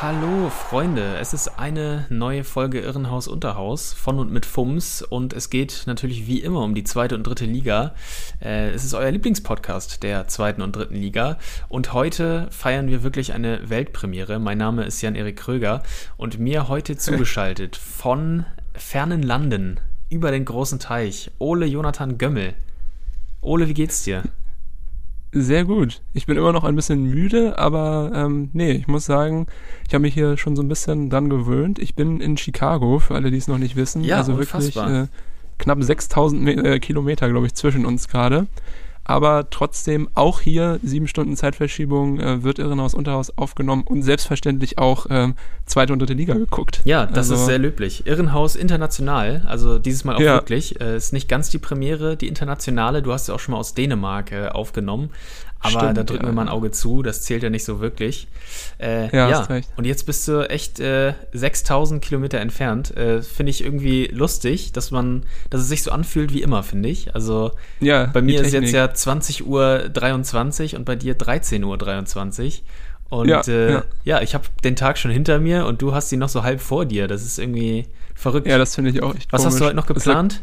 Hallo Freunde, es ist eine neue Folge Irrenhaus Unterhaus von und mit FUMS und es geht natürlich wie immer um die zweite und dritte Liga. Äh, es ist euer Lieblingspodcast der zweiten und dritten Liga und heute feiern wir wirklich eine Weltpremiere. Mein Name ist Jan-Erik Kröger und mir heute zugeschaltet von fernen Landen über den großen Teich Ole Jonathan Gömmel. Ole, wie geht's dir? Sehr gut. Ich bin immer noch ein bisschen müde, aber ähm, nee, ich muss sagen, ich habe mich hier schon so ein bisschen dran gewöhnt. Ich bin in Chicago, für alle, die es noch nicht wissen. Ja, also unfassbar. wirklich äh, knapp 6000 Me- äh, Kilometer, glaube ich, zwischen uns gerade. Aber trotzdem auch hier sieben Stunden Zeitverschiebung äh, wird Irrenhaus Unterhaus aufgenommen und selbstverständlich auch ähm, zweite und dritte Liga geguckt. Ja, das Also- ist sehr löblich. Irrenhaus international, also dieses Mal auch Ja. wirklich. Äh, ist nicht ganz die Premiere, die internationale. Du hast ja auch schon mal aus Dänemark äh, aufgenommen. Aber Stimmt, da drücken ja. wir mal ein Auge zu, das zählt ja nicht so wirklich. Äh, Ja, ja, recht. und jetzt bist du echt äh, 6000 Kilometer entfernt. Äh, finde ich irgendwie lustig, dass man, dass es sich so anfühlt wie immer, finde ich. Also Ja, bei mir ist jetzt ja 20 Uhr 23 und bei dir 13 Uhr 23. Und Ja, äh, ja. ich habe den Tag schon hinter mir und du hast ihn noch so halb vor dir. Das ist irgendwie verrückt. Ja, das finde ich auch echt Was hast du komisch. heute noch geplant?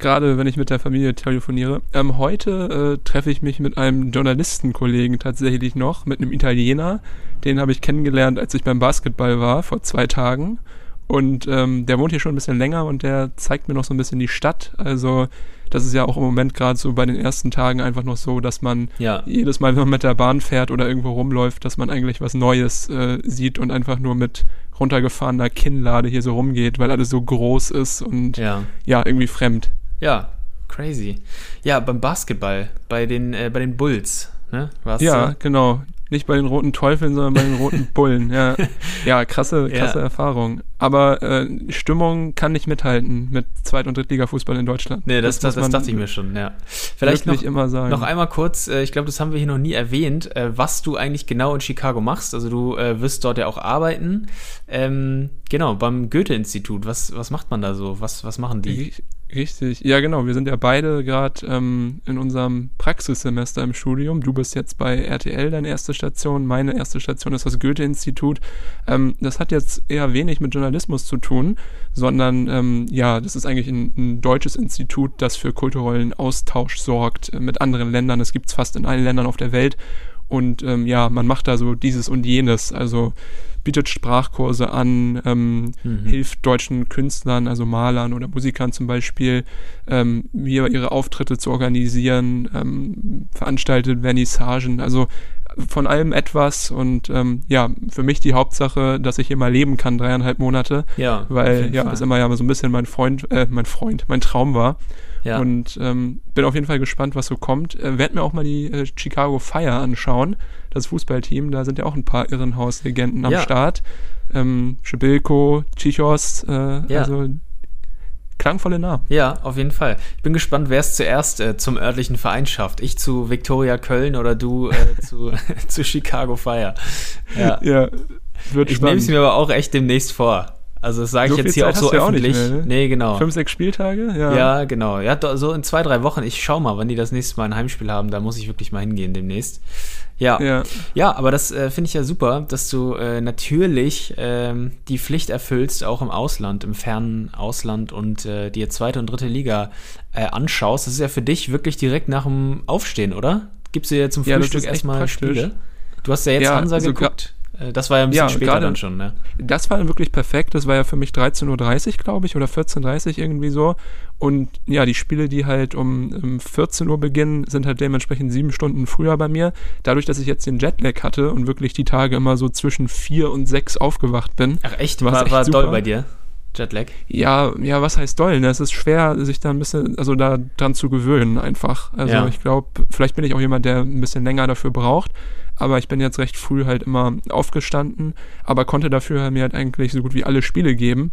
Gerade wenn ich mit der Familie telefoniere. Ähm, heute äh, treffe ich mich mit einem Journalistenkollegen tatsächlich noch, mit einem Italiener. Den habe ich kennengelernt, als ich beim Basketball war, vor zwei Tagen. Und ähm, der wohnt hier schon ein bisschen länger und der zeigt mir noch so ein bisschen die Stadt. Also das ist ja auch im Moment gerade so bei den ersten Tagen einfach noch so, dass man Ja. jedes Mal, wenn man mit der Bahn fährt oder irgendwo rumläuft, dass man eigentlich was Neues äh, sieht und einfach nur mit runtergefahrener Kinnlade hier so rumgeht, weil alles so groß ist und Ja. ja irgendwie fremd. Ja, crazy. Ja, beim Basketball, bei den, äh, bei den Bulls, ne? Warst Ja, du? genau. Nicht bei den roten Teufeln, sondern bei den roten Bullen. Ja, ja krasse, krasse Ja. Erfahrung. Aber äh, Stimmung kann nicht mithalten mit Zweit- und Drittliga-Fußball in Deutschland. Nee, das, das, das man dachte ich mir schon, ja. Vielleicht noch, immer sagen. noch einmal kurz, äh, ich glaube, das haben wir hier noch nie erwähnt, äh, was du eigentlich genau in Chicago machst. Also du äh, wirst dort ja auch arbeiten. Ähm, genau, beim Goethe-Institut. Was, was macht man da so? Was, was machen die? Ri- Richtig, ja genau. Wir sind ja beide gerade ähm, in unserem Praxissemester im Studium. Du bist jetzt bei RTL deine erste Station, meine erste Station ist das Goethe-Institut. Ähm, das hat jetzt eher wenig mit Journalismus zu tun, sondern ähm, ja, das ist eigentlich ein, ein deutsches Institut, das für kulturellen Austausch sorgt äh, mit anderen Ländern. Das gibt's fast in allen Ländern auf der Welt. Und ähm, ja, man macht da so dieses und jenes. Also bietet Sprachkurse an, ähm, Mhm. hilft deutschen Künstlern, also Malern oder Musikern zum Beispiel, ähm, wie ihre Auftritte zu organisieren, ähm, veranstaltet Vernissagen, also von allem etwas und ähm, ja, für mich die Hauptsache, dass ich hier mal leben kann, dreieinhalb Monate, Ja, weil ja, Fall. das immer ja so ein bisschen mein Freund, äh, mein Freund, mein Traum war. Ja. Und ähm, bin auf jeden Fall gespannt, was so kommt. Äh, werd mir auch mal die äh, Chicago Fire anschauen, das Fußballteam. Da sind ja auch ein paar Irrenhaus-Legenden am Ja. Start. Ähm, Schibilko, Chichos, äh, Ja. also klangvolle Namen. Ja, auf jeden Fall. Ich bin gespannt, wer es zuerst äh, zum örtlichen Verein schafft. Ich zu Viktoria Köln oder du äh, zu, zu Chicago Fire. Ja. Ja, wird Ich nehme es spannend. mir aber auch echt demnächst vor. Also das sage So ich jetzt hier auch Zeit so ja auch nicht öffentlich. mehr, ne? Nee, genau. Fünf, sechs Spieltage? Ja. Ja, genau. Ja, so in zwei, drei Wochen. Ich schau mal, wann die das nächste Mal ein Heimspiel haben. Da muss ich wirklich mal hingehen demnächst. Ja, ja. ja. aber das äh, finde ich ja super, dass du äh, natürlich ähm, die Pflicht erfüllst, auch im Ausland, im fernen Ausland und äh, dir zweite und dritte Liga äh, anschaust. Das ist ja für dich wirklich direkt nach dem Aufstehen, oder? Gibst du dir zum Ja, Frühstück echt erstmal. Spiele? Du hast ja jetzt Ja, Hansa also geguckt. Äh, das war ja ein bisschen Ja, später dann schon, ne? Das war dann wirklich perfekt. Das war ja für mich 13.30 Uhr, glaube ich, oder 14.30 Uhr irgendwie so. Und ja, die Spiele, die halt um, um 14 Uhr beginnen, sind halt dementsprechend sieben Stunden früher bei mir. Dadurch, dass ich jetzt den Jetlag hatte und wirklich die Tage immer so zwischen vier und sechs aufgewacht bin. Ach echt? War, echt war super. doll bei dir? Jetlag? Ja, ja, was heißt doll? Ne? Es ist schwer, sich da ein bisschen, also da dran zu gewöhnen einfach. Also Ja. ich glaube, vielleicht bin ich auch jemand, der ein bisschen länger dafür braucht, aber ich bin jetzt recht früh halt immer aufgestanden, aber konnte dafür mir halt eigentlich so gut wie alle Spiele geben.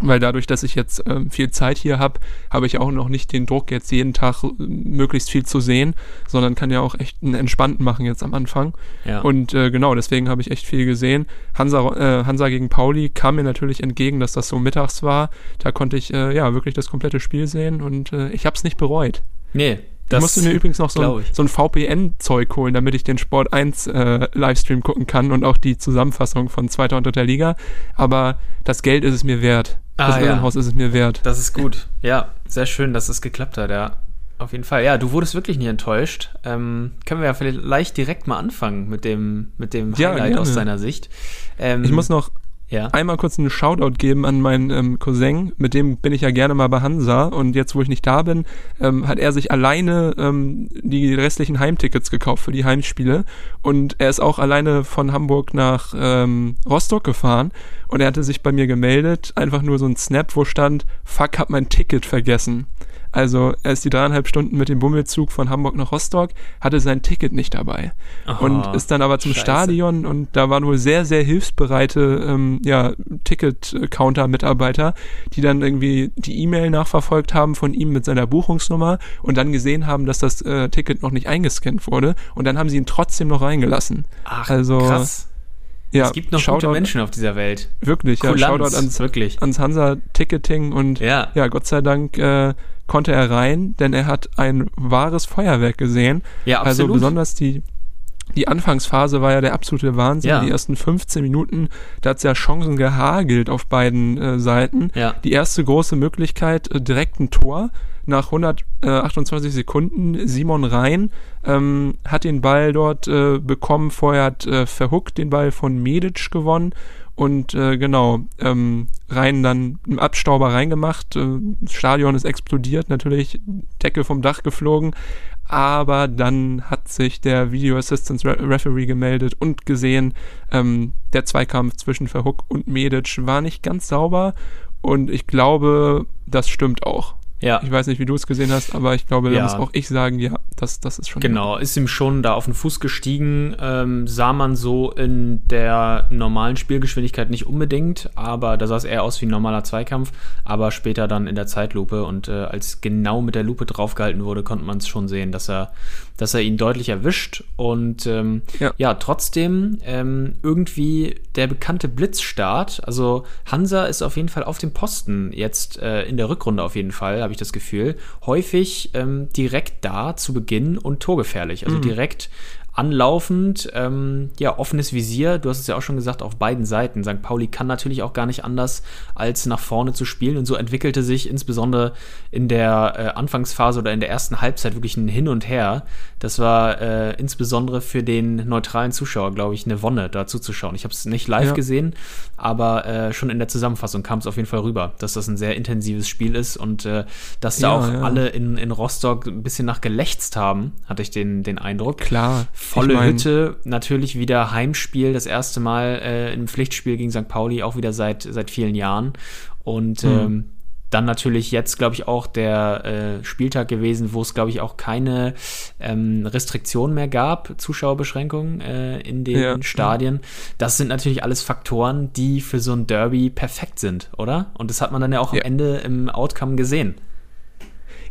Weil dadurch, dass ich jetzt ähm, viel Zeit hier habe, habe ich auch noch nicht den Druck, jetzt jeden Tag äh, möglichst viel zu sehen, sondern kann ja auch echt einen entspannten machen jetzt am Anfang. Ja. Und äh, genau, deswegen habe ich echt viel gesehen. Hansa, äh, Hansa gegen Pauli kam mir natürlich entgegen, dass das so mittags war. Da konnte ich äh, ja wirklich das komplette Spiel sehen und äh, ich habe es nicht bereut. nee, ich musste mir übrigens noch so ein, so ein VPN-Zeug holen, damit ich den Sport 1 äh, Livestream gucken kann und auch die Zusammenfassung von zweiter und dritter Liga. Aber das Geld ist es mir wert. Das Ah, ja. Irrenhaus ist es mir wert. Das ist gut. Ja, sehr schön, dass es geklappt hat, ja. Auf jeden Fall. Ja, du wurdest wirklich nicht enttäuscht. Ähm, können wir ja vielleicht direkt mal anfangen mit dem, mit dem Ja, Highlight gerne. aus deiner Sicht. Ähm, Ich muss noch ja. einmal kurz einen Shoutout geben an meinen ähm, Cousin, mit dem bin ich ja gerne mal bei Hansa und jetzt, wo ich nicht da bin, ähm, hat er sich alleine ähm, die restlichen Heimtickets gekauft für die Heimspiele und er ist auch alleine von Hamburg nach ähm, Rostock gefahren und er hatte sich bei mir gemeldet, einfach nur so ein Snap, wo stand, fuck, hab mein Ticket vergessen. Also er ist die dreieinhalb Stunden mit dem Bummelzug von Hamburg nach Rostock, hatte sein Ticket nicht dabei und Oh, ist dann aber zum scheiße. Stadion und da waren wohl sehr, sehr hilfsbereite ähm, ja, Ticket-Counter-Mitarbeiter, die dann irgendwie die E-Mail nachverfolgt haben von ihm mit seiner Buchungsnummer und dann gesehen haben, dass das äh, Ticket noch nicht eingescannt wurde und dann haben sie ihn trotzdem noch reingelassen. Ach, also, krass. Ja, es gibt noch Shoutout- gute Menschen auf dieser Welt. Wirklich, ja, Kulanz, Shoutout ans, wirklich. ans Hansa-Ticketing und Ja. ja, Gott sei Dank äh, konnte er rein, denn er hat ein wahres Feuerwerk gesehen. Ja, Also absolut. besonders die, die Anfangsphase war ja der absolute Wahnsinn. Ja. Die ersten 15 Minuten, da hat es ja Chancen gehagelt auf beiden äh, Seiten. Ja. Die erste große Möglichkeit, äh, direkt ein Tor. Nach 128 Sekunden Simon Rhein ähm, hat den Ball dort äh, bekommen. Vorher hat äh, Verhuckt den Ball von Medic gewonnen. Und äh, genau, ähm, Rhein dann im Abstauber reingemacht. Äh, das Stadion ist explodiert, natürlich Decke vom Dach geflogen. Aber dann hat sich der Video Assistance Re Referee gemeldet und gesehen, ähm, der Zweikampf zwischen Verhook und Medic war nicht ganz sauber. Und ich glaube, das stimmt auch. Ja. Ich weiß nicht, wie du es gesehen hast, aber ich glaube, da Ja. muss auch ich sagen, ja, das, das ist schon. Genau, ist ihm schon da auf den Fuß gestiegen, ähm, sah man so in der normalen Spielgeschwindigkeit nicht unbedingt, aber da sah es eher aus wie ein normaler Zweikampf, aber später dann in der Zeitlupe und äh, als genau mit der Lupe draufgehalten wurde, konnte man es schon sehen, dass er, dass er ihn deutlich erwischt und ähm, ja. Ja. trotzdem ähm, irgendwie der bekannte Blitzstart, also Hansa ist auf jeden Fall auf dem Posten jetzt äh, in der Rückrunde auf jeden Fall, habe ich das Gefühl, häufig ähm, direkt da zu Beginn und torgefährlich. Also direkt anlaufend, ähm, ja, offenes Visier, du hast es ja auch schon gesagt, auf beiden Seiten. St. Pauli kann natürlich auch gar nicht anders, als nach vorne zu spielen. Und so entwickelte sich insbesondere in der äh, Anfangsphase oder in der ersten Halbzeit wirklich ein Hin und Her. Das war äh, insbesondere für den neutralen Zuschauer, glaube ich, eine Wonne, da zuzuschauen. Ich habe es nicht live Ja. gesehen, aber äh, schon in der Zusammenfassung kam es auf jeden Fall rüber, dass das ein sehr intensives Spiel ist und äh, dass da Ja, auch ja. alle in, in Rostock ein bisschen nach gelächzt haben, hatte ich den, den Eindruck. Klar. Volle ich mein, Hütte, natürlich wieder Heimspiel, das erste Mal äh, im Pflichtspiel gegen St. Pauli, auch wieder seit, seit vielen Jahren. Und Hm. ähm, dann natürlich jetzt, glaube ich, auch der äh, Spieltag gewesen, wo es, glaube ich, auch keine ähm, Restriktionen mehr gab, Zuschauerbeschränkungen äh, in den Ja. Stadien. Das sind natürlich alles Faktoren, die für so ein Derby perfekt sind, oder? Und das hat man dann ja auch Ja. am Ende im Outcome gesehen.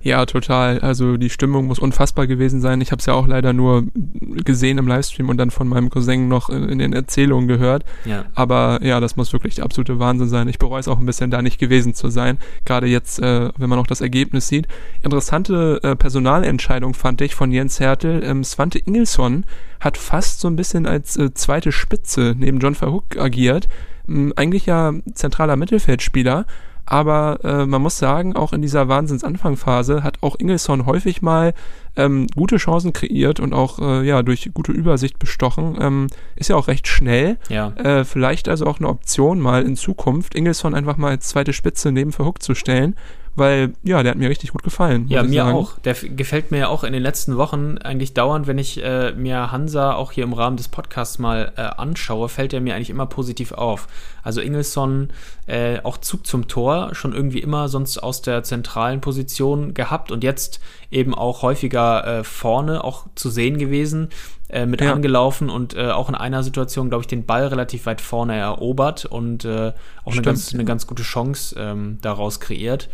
Ja, total. Also die Stimmung muss unfassbar gewesen sein. Ich habe es ja auch leider nur gesehen im Livestream und dann von meinem Cousin noch in, in den Erzählungen gehört. Ja. Aber ja, das muss wirklich der absolute Wahnsinn sein. Ich bereue es auch ein bisschen, da nicht gewesen zu sein. Gerade jetzt, äh, wenn man auch das Ergebnis sieht. Interessante äh, Personalentscheidung fand ich von Jens Hertel. Ähm, Svante Ingelsson hat fast so ein bisschen als äh, zweite Spitze neben John Verhoek agiert. Ähm, eigentlich ja zentraler Mittelfeldspieler. Aber äh, man muss sagen, auch in dieser Wahnsinns-Anfangphase hat auch Ingelsson häufig mal ähm, gute Chancen kreiert und auch äh, ja durch gute Übersicht bestochen. Ähm, ist ja auch recht schnell. Ja. Äh, vielleicht also auch eine Option mal in Zukunft, Ingelsson einfach mal als zweite Spitze neben Verhook zu stellen, weil ja, der hat mir richtig gut gefallen. Ja, mir sagen. auch. Der gefällt mir ja auch in den letzten Wochen eigentlich dauernd, wenn ich äh, mir Hansa auch hier im Rahmen des Podcasts mal äh, anschaue, fällt er mir eigentlich immer positiv auf. Also Ingelsson äh, auch Zug zum Tor, schon irgendwie immer sonst aus der zentralen Position gehabt und jetzt eben auch häufiger äh, vorne auch zu sehen gewesen. Äh, mit ja. angelaufen und äh, auch in einer Situation, glaube ich, den Ball relativ weit vorne erobert und äh, auch eine ganz, eine ganz gute Chance ähm, daraus kreiert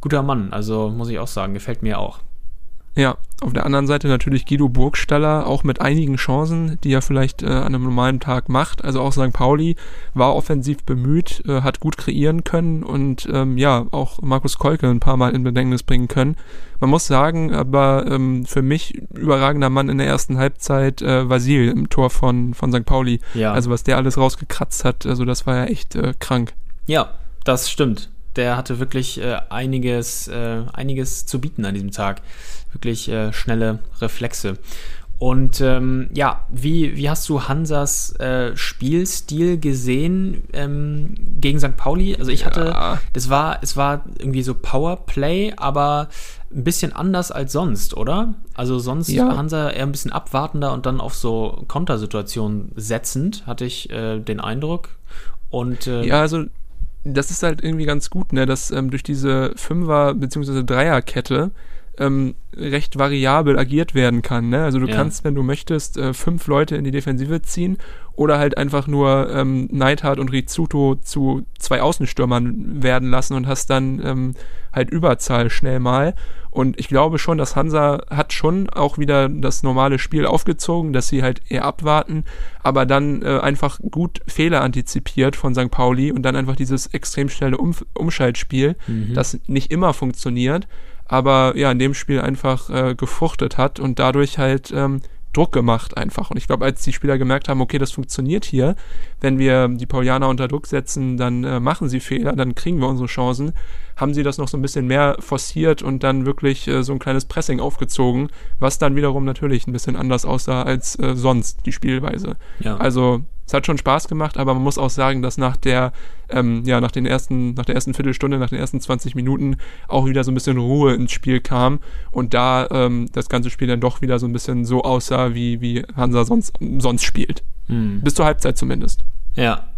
guter Mann. Also muss ich auch sagen, gefällt mir auch. Ja, auf der anderen Seite natürlich Guido Burgstaller, auch mit einigen Chancen, die er vielleicht äh, an einem normalen Tag macht. Also auch St. Pauli war offensiv bemüht, äh, hat gut kreieren können und ähm, ja, auch Markus Kolke ein paar Mal in Bedängnis bringen können. Man muss sagen, aber ähm, für mich überragender Mann in der ersten Halbzeit äh, Vasil im Tor von, von St. Pauli. Ja. Also was der alles rausgekratzt hat, also das war ja echt äh, krank. Ja, das stimmt der hatte wirklich äh, einiges, äh, einiges zu bieten an diesem Tag. Wirklich äh, schnelle Reflexe. Und ähm, ja, wie, wie hast du Hansas äh, Spielstil gesehen ähm, gegen St. Pauli? Also ich hatte, ja. das war, es war irgendwie so Powerplay, aber ein bisschen anders als sonst, oder? Also sonst ja. Hansa eher ein bisschen abwartender und dann auf so Kontersituationen setzend, hatte ich äh, den Eindruck. Und äh, ja, also das ist halt irgendwie ganz gut, ne, dass ähm, durch diese Fünfer- bzw. Dreierkette ähm, recht variabel agiert werden kann. Ne? Also du ja. kannst, wenn du möchtest, äh, fünf Leute in die Defensive ziehen oder halt einfach nur ähm, Neidhart und Rizzuto zu zwei Außenstürmern werden lassen und hast dann ähm, halt Überzahl schnell mal. Und ich glaube schon, dass Hansa hat schon auch wieder das normale Spiel aufgezogen, dass sie halt eher abwarten, aber dann äh, einfach gut Fehler antizipiert von St. Pauli und dann einfach dieses extrem schnelle um Umschaltspiel, mhm. das nicht immer funktioniert, aber ja, in dem Spiel einfach äh, gefruchtet hat und dadurch halt ähm, Druck gemacht einfach. Und ich glaube, als die Spieler gemerkt haben, okay, das funktioniert hier, wenn wir die Paulianer unter Druck setzen, dann äh, machen sie Fehler, dann kriegen wir unsere Chancen, haben sie das noch so ein bisschen mehr forciert und dann wirklich äh, so ein kleines Pressing aufgezogen, was dann wiederum natürlich ein bisschen anders aussah als äh, sonst die Spielweise. Ja. Also es hat schon Spaß gemacht, aber man muss auch sagen, dass nach der, ähm, ja, nach den ersten, nach der ersten Viertelstunde, nach den ersten 20 Minuten auch wieder so ein bisschen Ruhe ins Spiel kam und da ähm, das ganze Spiel dann doch wieder so ein bisschen so aussah, wie, wie Hansa sonst, sonst spielt. Hm. Bis zur Halbzeit zumindest. Ja.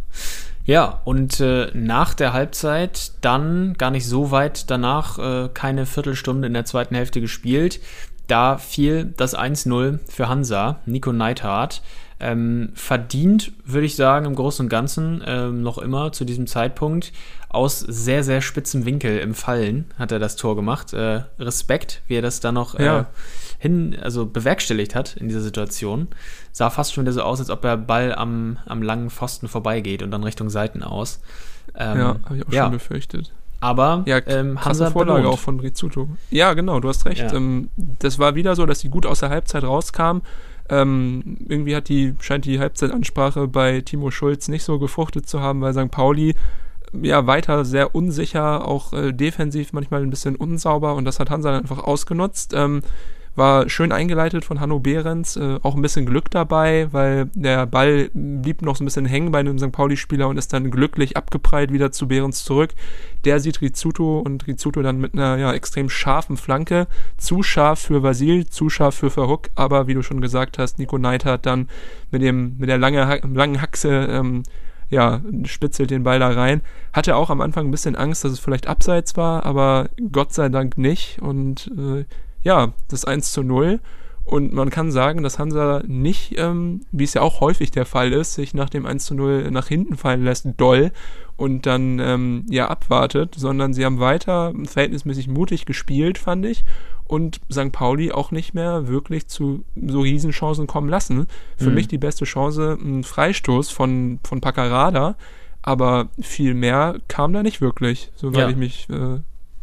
Ja, und äh, nach der Halbzeit dann gar nicht so weit danach, äh, keine Viertelstunde in der zweiten Hälfte gespielt. Da fiel das 1-0 für Hansa, Nico Neithardt. Ähm, verdient, würde ich sagen, im Großen und Ganzen ähm, noch immer zu diesem Zeitpunkt. Aus sehr, sehr spitzem Winkel im Fallen hat er das Tor gemacht. Äh, Respekt, wie er das dann noch äh, hin, also bewerkstelligt hat in dieser Situation. Sah fast schon wieder so aus, als ob der Ball am, am langen Pfosten vorbeigeht und dann Richtung Seiten aus. Ähm, ja, habe ich auch ja. schon befürchtet. Aber ja, ähm, Hansa Vorlage belohnt. auch von Rizzuto. Ja, genau, du hast recht. Ja. Ähm, das war wieder so, dass sie gut aus der Halbzeit rauskam ähm, irgendwie hat die, scheint die Halbzeitansprache bei Timo Schulz nicht so gefruchtet zu haben, weil St. Pauli ja weiter sehr unsicher, auch äh, defensiv manchmal ein bisschen unsauber und das hat Hansa einfach ausgenutzt. Ähm, war schön eingeleitet von Hanno Behrens, äh, auch ein bisschen Glück dabei, weil der Ball blieb noch so ein bisschen hängen bei einem St. Pauli-Spieler und ist dann glücklich abgeprallt wieder zu Behrens zurück. Der sieht Rizzuto und Rizzuto dann mit einer ja, extrem scharfen Flanke. Zu scharf für Vasil, zu scharf für Verhook, aber wie du schon gesagt hast, Nico Neidhardt dann mit, dem, mit der lange, langen Haxe ähm, ja, spitzelt den Ball da rein. Hatte auch am Anfang ein bisschen Angst, dass es vielleicht abseits war, aber Gott sei Dank nicht. Und äh, ja, das 1 zu 0. Und man kann sagen, dass Hansa nicht, ähm, wie es ja auch häufig der Fall ist, sich nach dem 1 zu 0 nach hinten fallen lässt, doll und dann ähm, ja abwartet, sondern sie haben weiter verhältnismäßig mutig gespielt, fand ich. Und St. Pauli auch nicht mehr wirklich zu so Riesenchancen kommen lassen. Für mhm. mich die beste Chance ein Freistoß von, von Paccarada, aber viel mehr kam da nicht wirklich, soweit ja. ich mich äh,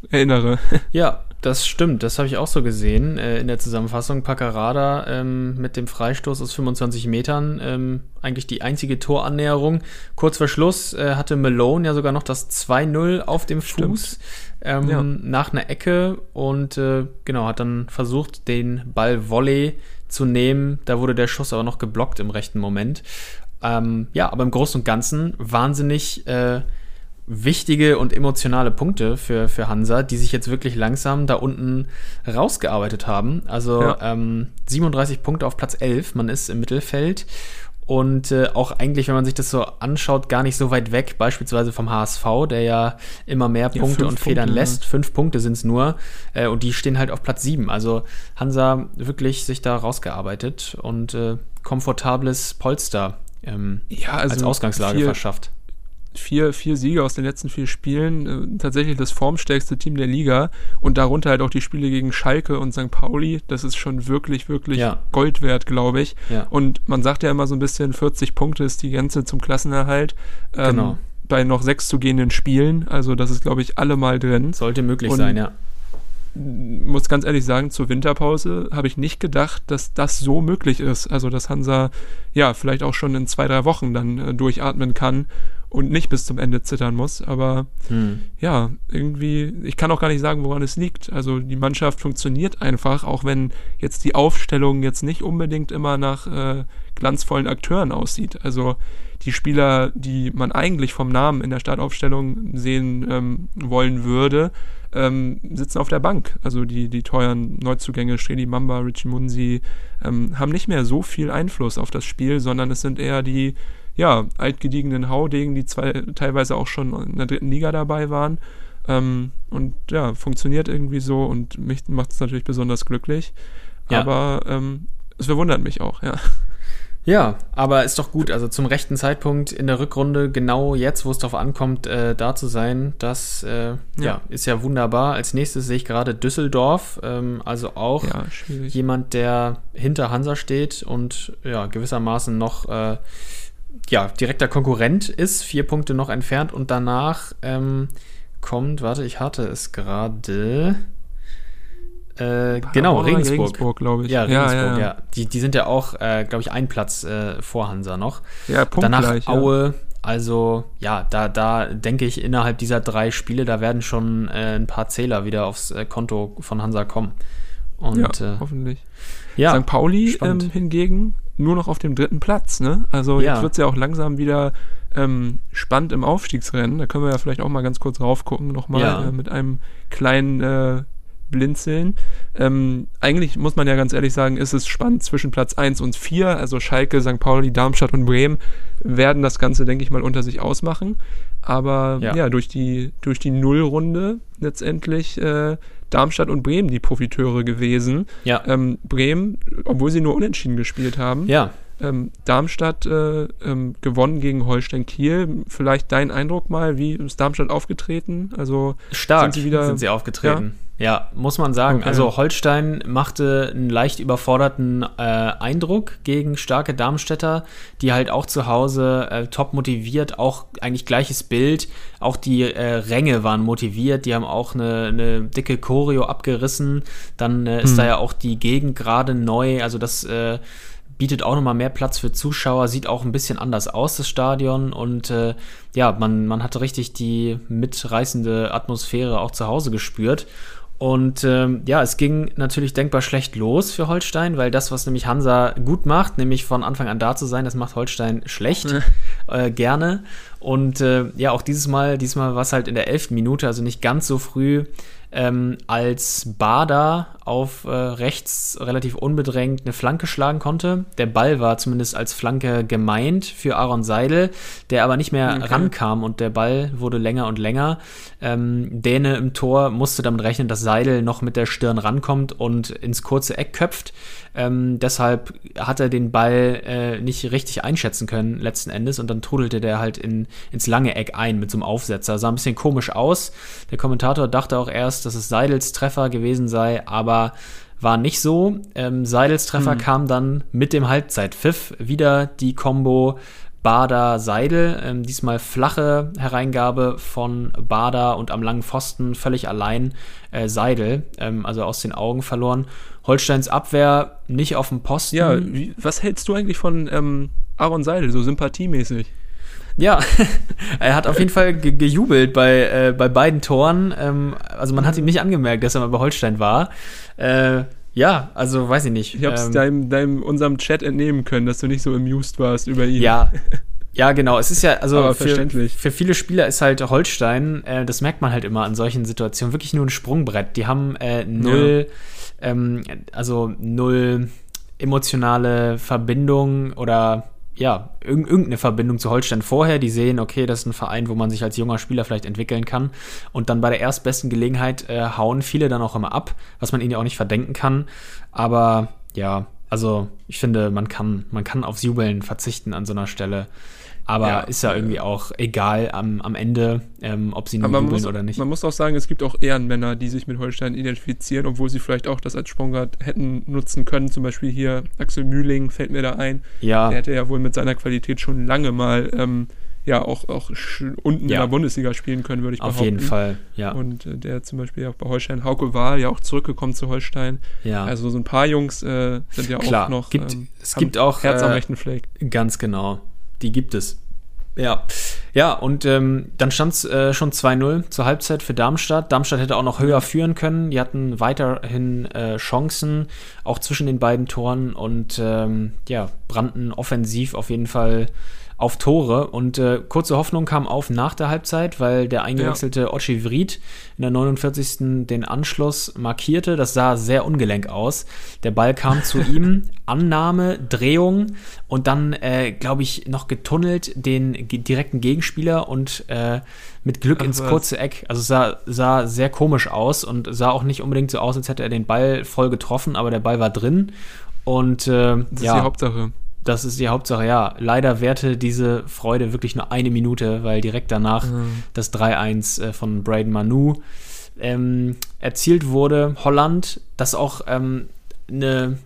erinnere. Ja, das stimmt, das habe ich auch so gesehen äh, in der Zusammenfassung. Paccarada ähm, mit dem Freistoß aus 25 Metern, ähm, eigentlich die einzige Torannäherung. Kurz vor Schluss äh, hatte Malone ja sogar noch das 2-0 auf dem Fuß ähm, ja. nach einer Ecke und äh, genau, hat dann versucht, den Ball Volley zu nehmen. Da wurde der Schuss aber noch geblockt im rechten Moment. Ähm, ja, aber im Großen und Ganzen wahnsinnig äh, wichtige und emotionale Punkte für, für Hansa, die sich jetzt wirklich langsam da unten rausgearbeitet haben. Also Ja. ähm, 37 Punkte auf Platz 11, man ist im Mittelfeld und äh, auch eigentlich, wenn man sich das so anschaut, gar nicht so weit weg, beispielsweise vom HSV, der ja immer mehr Ja, Punkte und Federn Punkte, lässt. Fünf Punkte sind es nur äh, und die stehen halt auf Platz 7. Also Hansa wirklich sich da rausgearbeitet und äh, komfortables Polster ähm, Ja, also als Ausgangslage verschafft. Vier, vier Siege aus den letzten vier Spielen, äh, tatsächlich das formstärkste Team der Liga und darunter halt auch die Spiele gegen Schalke und St. Pauli. Das ist schon wirklich, wirklich Ja. Gold wert, glaube ich. Ja. Und man sagt ja immer so ein bisschen, 40 Punkte ist die Grenze zum Klassenerhalt. Ähm, Genau. Bei noch sechs zu gehenden Spielen. Also das ist, glaube ich, allemal drin. Sollte möglich Und- sein, ja. muss ganz ehrlich sagen, zur Winterpause habe ich nicht gedacht, dass das so möglich ist. Also, dass Hansa ja vielleicht auch schon in zwei, drei Wochen dann äh, durchatmen kann und nicht bis zum Ende zittern muss. Aber Hm. ja, irgendwie, ich kann auch gar nicht sagen, woran es liegt. Also, die Mannschaft funktioniert einfach, auch wenn jetzt die Aufstellung jetzt nicht unbedingt immer nach äh, glanzvollen Akteuren aussieht. Also, die Spieler, die man eigentlich vom Namen in der Startaufstellung sehen ähm, wollen würde, ähm, sitzen auf der Bank. Also die, die teuren Neuzugänge, Streli Mamba, Richie Munsi, ähm, haben nicht mehr so viel Einfluss auf das Spiel, sondern es sind eher die ja, altgediegenen Haudegen, die zwei, teilweise auch schon in der dritten Liga dabei waren. Ähm, und ja, funktioniert irgendwie so und mich macht es natürlich besonders glücklich. Ja. Aber ähm, es verwundert mich auch, ja. Ja, aber ist doch gut, also zum rechten Zeitpunkt in der Rückrunde, genau jetzt, wo es darauf ankommt, äh, da zu sein, das äh, ja. Ja. ist ja wunderbar. Als nächstes sehe ich gerade Düsseldorf, ähm, also auch Ja, jemand, der hinter Hansa steht und ja, gewissermaßen noch äh, ja, direkter Konkurrent ist, vier Punkte noch entfernt und danach ähm, kommt, warte, ich hatte es gerade. Äh, genau, Regensburg. Regensburg, glaube ich. Ja, Regensburg, ja. ja, ja. Die, die sind ja auch, äh, glaube ich, einen Platz äh, vor Hansa noch. Ja, Danach ja. Aue, also ja, da, da denke ich, innerhalb dieser drei Spiele, da werden schon äh, ein paar Zähler wieder aufs äh, Konto von Hansa kommen. Und ja, äh, hoffentlich. ja, St. Pauli ähm, hingegen nur noch auf dem dritten Platz. Ne? Also Ja. jetzt wird es ja auch langsam wieder ähm, spannend im Aufstiegsrennen. Da können wir ja vielleicht auch mal ganz kurz raufgucken, nochmal Ja. äh, mit einem kleinen äh, Blinzeln. Ähm, eigentlich muss man ja ganz ehrlich sagen, ist es spannend zwischen Platz 1 und 4. Also Schalke, St. Pauli, Darmstadt und Bremen werden das Ganze, denke ich mal, unter sich ausmachen. Aber Ja. ja, durch, die, durch die Nullrunde letztendlich äh, Darmstadt und Bremen die Profiteure gewesen. ja, Ähm, Bremen, obwohl sie nur unentschieden gespielt haben. ja. Ähm, Darmstadt äh, ähm, gewonnen gegen Holstein Kiel. Vielleicht dein Eindruck mal, wie ist Darmstadt aufgetreten? Also Stark Sind sie wieder- sind sie aufgetreten. Ja, muss man sagen. Okay. Also Holstein machte einen leicht überforderten äh, Eindruck gegen starke Darmstädter, die halt auch zu Hause äh, top motiviert, auch eigentlich gleiches Bild. Auch die äh, Ränge waren motiviert, die haben auch eine, eine dicke Choreo abgerissen. Dann äh, ist Hm. da ja auch die Gegend gerade neu, also das äh, bietet auch nochmal mehr Platz für Zuschauer, sieht auch ein bisschen anders aus, das Stadion. Und äh, ja, man, man hatte richtig die mitreißende Atmosphäre auch zu Hause gespürt. Und ähm, ja, es ging natürlich denkbar schlecht los für Holstein, weil das, was nämlich Hansa gut macht, nämlich von Anfang an da zu sein, das macht Holstein schlecht, äh, gerne. Und äh, ja, auch dieses Mal, diesmal war es halt in der elften Minute, also nicht ganz so früh, ähm, als Bader auf äh, rechts relativ unbedrängt eine Flanke schlagen konnte. Der Ball war zumindest als Flanke gemeint für Aaron Seidel, der aber nicht mehr Okay. rankam und der Ball wurde länger und länger. Ähm, Däne im Tor musste damit rechnen, dass Seidel noch mit der Stirn rankommt und ins kurze Eck köpft. Ähm, deshalb hat er den Ball äh, nicht richtig einschätzen können letzten Endes und dann trudelte der halt in, ins lange Eck ein mit so einem Aufsetzer. Sah ein bisschen komisch aus. Der Kommentator dachte auch erst, dass es Seidels Treffer gewesen sei, aber war nicht so. Ähm, Seidels Treffer kam dann mit dem Halbzeitpfiff wieder die Combo Bader Seidel. Ähm, diesmal flache Hereingabe von Bader und am langen Pfosten völlig allein äh, Seidel, ähm, also aus den Augen verloren. Holsteins Abwehr nicht auf dem Posten. ja, wie, was hältst du eigentlich von ähm, Aaron Seidel, so sympathiemäßig? Ja, er hat auf jeden Fall ge gejubelt bei, äh, bei beiden Toren. Ähm, also man hat ihm nicht angemerkt, dass er mal bei Holstein war. Äh, ja, also weiß ich nicht. Ich habe es Ähm, deinem, deinem, unserem Chat entnehmen können, dass du nicht so amused warst über ihn. Ja, Ja, genau. Es ist ja, also für, verständlich. für viele Spieler ist halt Holstein, äh, das merkt man halt immer an solchen Situationen, wirklich nur ein Sprungbrett. Die haben äh, null, ähm, also null emotionale Verbindung oder ja, irg irgendeine Verbindung zu Holstein vorher. Die sehen, okay, das ist ein Verein, wo man sich als junger Spieler vielleicht entwickeln kann. Und dann bei der erstbesten Gelegenheit äh, hauen viele dann auch immer ab, was man ihnen ja auch nicht verdenken kann. Aber ja, also ich finde, man kann, man kann aufs Jubeln verzichten an so einer Stelle. Aber Ja, ist ja irgendwie auch egal am, am Ende, ähm, ob sie nur jubeln muss, oder nicht. man muss auch sagen, es gibt auch Ehrenmänner, die sich mit Holstein identifizieren, obwohl sie vielleicht auch das als Sprungbrett hätten nutzen können. Zum Beispiel hier Axel Mühling fällt mir da ein. Ja, Der hätte ja wohl mit seiner Qualität schon lange mal ähm, ja auch, auch unten Ja. in der Bundesliga spielen können, würde ich auf behaupten. jeden Fall. Ja, Und äh, der zum Beispiel auch bei Holstein, Hauke Wahl, ja auch zurückgekommen zu Holstein. ja. Also so ein paar Jungs äh, sind ja Klar, auch noch. gibt- ähm, es gibt auch, Herz am äh, rechten Fleck. Ganz genau. Die gibt es. Ja, ja, und ähm, dann stand es äh, schon 2-0 zur Halbzeit für Darmstadt. Darmstadt hätte auch noch höher führen können. Die hatten weiterhin äh, Chancen, auch zwischen den beiden Toren und ähm, ja, brannten offensiv auf jeden Fall auf Tore. Und äh, kurze Hoffnung kam auf nach der Halbzeit, weil der eingewechselte Ochi Vried in der 49. den Anschluss markierte. Das sah sehr ungelenk aus. Der Ball kam zu ihm, Annahme, Drehung und dann, äh, glaube ich, noch getunnelt den direkten Gegenspieler und äh, mit Glück Ach ins kurze Eck. Also sah, sah sehr komisch aus und sah auch nicht unbedingt so aus, als hätte er den Ball voll getroffen, aber der Ball war drin. Und äh, Das ja, ist die Hauptsache. Das ist die Hauptsache, ja. Leider währte diese Freude wirklich nur eine Minute, weil direkt danach das 3-1 äh, von Braden Manu ähm, erzielt wurde. Holland, das auch ähm, eine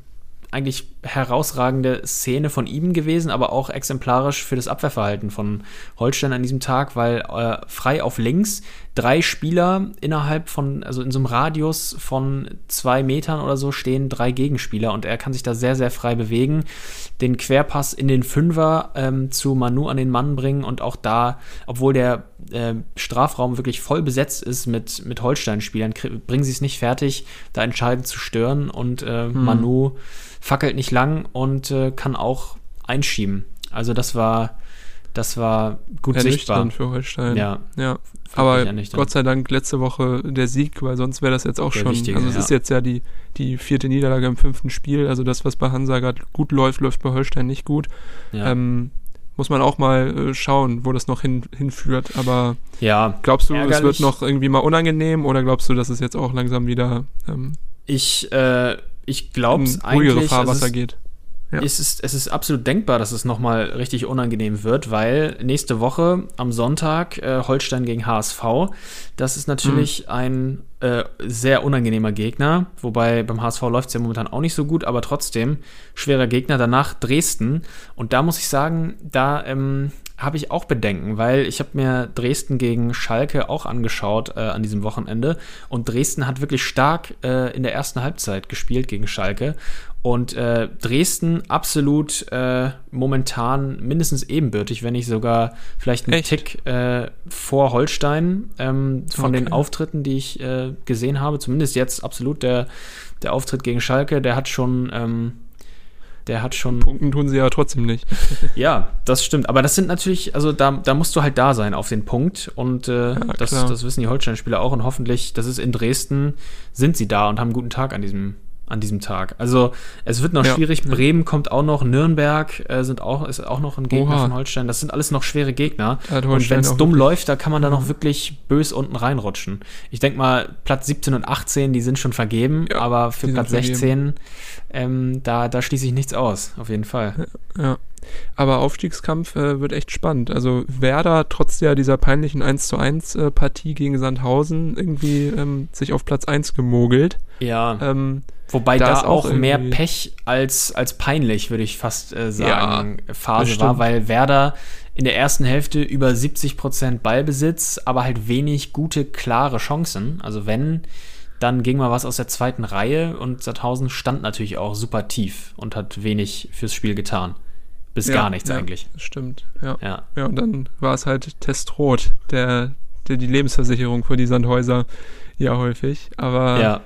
eigentlich herausragende Szene von ihm gewesen, aber auch exemplarisch für das Abwehrverhalten von Holstein an diesem Tag, weil äh, frei auf links drei Spieler innerhalb von, also in so einem Radius von zwei Metern oder so stehen drei Gegenspieler und er kann sich da sehr, sehr frei bewegen, den Querpass in den Fünfer ähm, zu Manu an den Mann bringen und auch da, obwohl der äh, Strafraum wirklich voll besetzt ist mit, mit Holstein-Spielern, bringen sie es nicht fertig, da entscheidend zu stören und äh, Manu fackelt nicht lang und äh, kann auch einschieben. Also das war, das war gut sichtbar. Für Holstein. Ja, Ja, aber. Gott sei Dank letzte Woche der Sieg, weil sonst wäre das jetzt auch Der schon. wichtige, also es ja. ist jetzt ja die, die vierte Niederlage im fünften Spiel. Also das, was bei Hansa gerade gut läuft, läuft bei Holstein nicht gut. ja. Ähm, muss man auch mal äh, schauen, wo das noch hin, hinführt. Aber ja. glaubst du, es Ärgerlich. wird noch irgendwie mal unangenehm oder glaubst du, dass es jetzt auch langsam wieder ähm, Ich, äh, ich glaube es eigentlich. Fahrwasser es ist, geht? Ja. ist es, es ist absolut denkbar, dass es nochmal richtig unangenehm wird, weil nächste Woche am Sonntag äh, Holstein gegen HSV, das ist natürlich Hm. ein äh, sehr unangenehmer Gegner, wobei beim HSV läuft es ja momentan auch nicht so gut, aber trotzdem schwerer Gegner. Danach Dresden und da muss ich sagen, da ähm, habe ich auch Bedenken, weil ich habe mir Dresden gegen Schalke auch angeschaut äh, an diesem Wochenende und Dresden hat wirklich stark äh, in der ersten Halbzeit gespielt gegen Schalke und äh, Dresden absolut äh, momentan mindestens ebenbürtig, wenn nicht sogar vielleicht einen Echt? Tick äh, vor Holstein ähm, von den Okay. Auftritten, die ich äh, gesehen habe. Zumindest jetzt absolut der, der Auftritt gegen Schalke, der hat schon, ähm, der hat schon Punkten tun sie ja trotzdem nicht. ja, das stimmt. Aber das sind natürlich, also da, da musst du halt da sein auf den Punkt. Und äh, das, klar. das wissen die Holstein-Spieler auch. Und hoffentlich, das ist in Dresden, sind sie da und haben einen guten Tag an diesem, an diesem Tag. Also es wird noch Ja, schwierig. ja. Bremen kommt auch noch, Nürnberg äh, sind auch, ist auch noch ein Gegner Oha. von Holstein. Das sind alles noch schwere Gegner. Hat Und wenn es dumm wirklich- läuft, da kann man da noch wirklich bös unten reinrutschen. Ich denke mal, Platz 17 und 18, die sind schon vergeben, Ja, aber für Platz vergeben. 16, ähm, da, da schließe ich nichts aus, auf jeden Fall. Ja. Aber Aufstiegskampf äh, wird echt spannend. Also Werder, trotz der dieser peinlichen 1 zu 1 äh, Partie gegen Sandhausen, irgendwie ähm, sich auf Platz 1 gemogelt. Ja. Ähm, Wobei Da da, auch auch mehr Pech als, als peinlich, würde ich fast äh, sagen, Phase das war, stimmt. weil Werder in der ersten Hälfte über 70% Ballbesitz, aber halt wenig gute, klare Chancen. Also wenn, dann ging mal was aus der zweiten Reihe und Sandhausen stand natürlich auch super tief und hat wenig fürs Spiel getan. Bis ja, gar nichts ja, eigentlich. Stimmt, ja. Ja. Ja, und dann war es halt Testrot, der, der die Lebensversicherung für die Sandhäuser ja häufig. Aber Ja,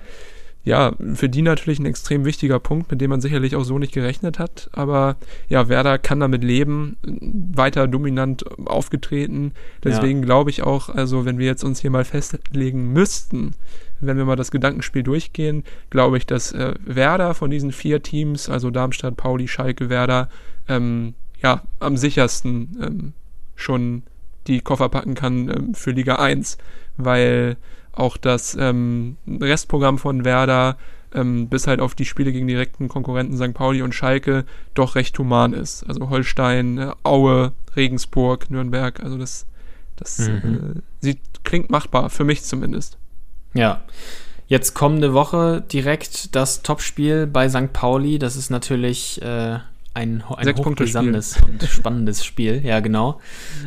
ja, für die natürlich ein extrem wichtiger Punkt, mit dem man sicherlich auch so nicht gerechnet hat. Aber ja, Werder kann damit leben, weiter dominant aufgetreten. Deswegen ja. glaube ich auch, also wenn wir jetzt uns hier mal festlegen müssten, wenn wir mal das Gedankenspiel durchgehen, glaube ich, dass äh, Werder von diesen vier Teams, also Darmstadt, Pauli, Schalke, Werder, ähm, ja, am sichersten ähm, schon die Koffer packen kann ähm, für Liga 1, weil auch das ähm, Restprogramm von Werder ähm, bis halt auf die Spiele gegen direkten Konkurrenten St. Pauli und Schalke doch recht human ist. Also Holstein, äh, Aue, Regensburg, Nürnberg, also das, das mhm. äh, sieht, klingt machbar, für mich zumindest. Ja. Jetzt kommende Woche direkt das Topspiel bei St. Pauli. Das ist natürlich äh, ein, ein hochbrisantes und spannendes Spiel. Ja, genau.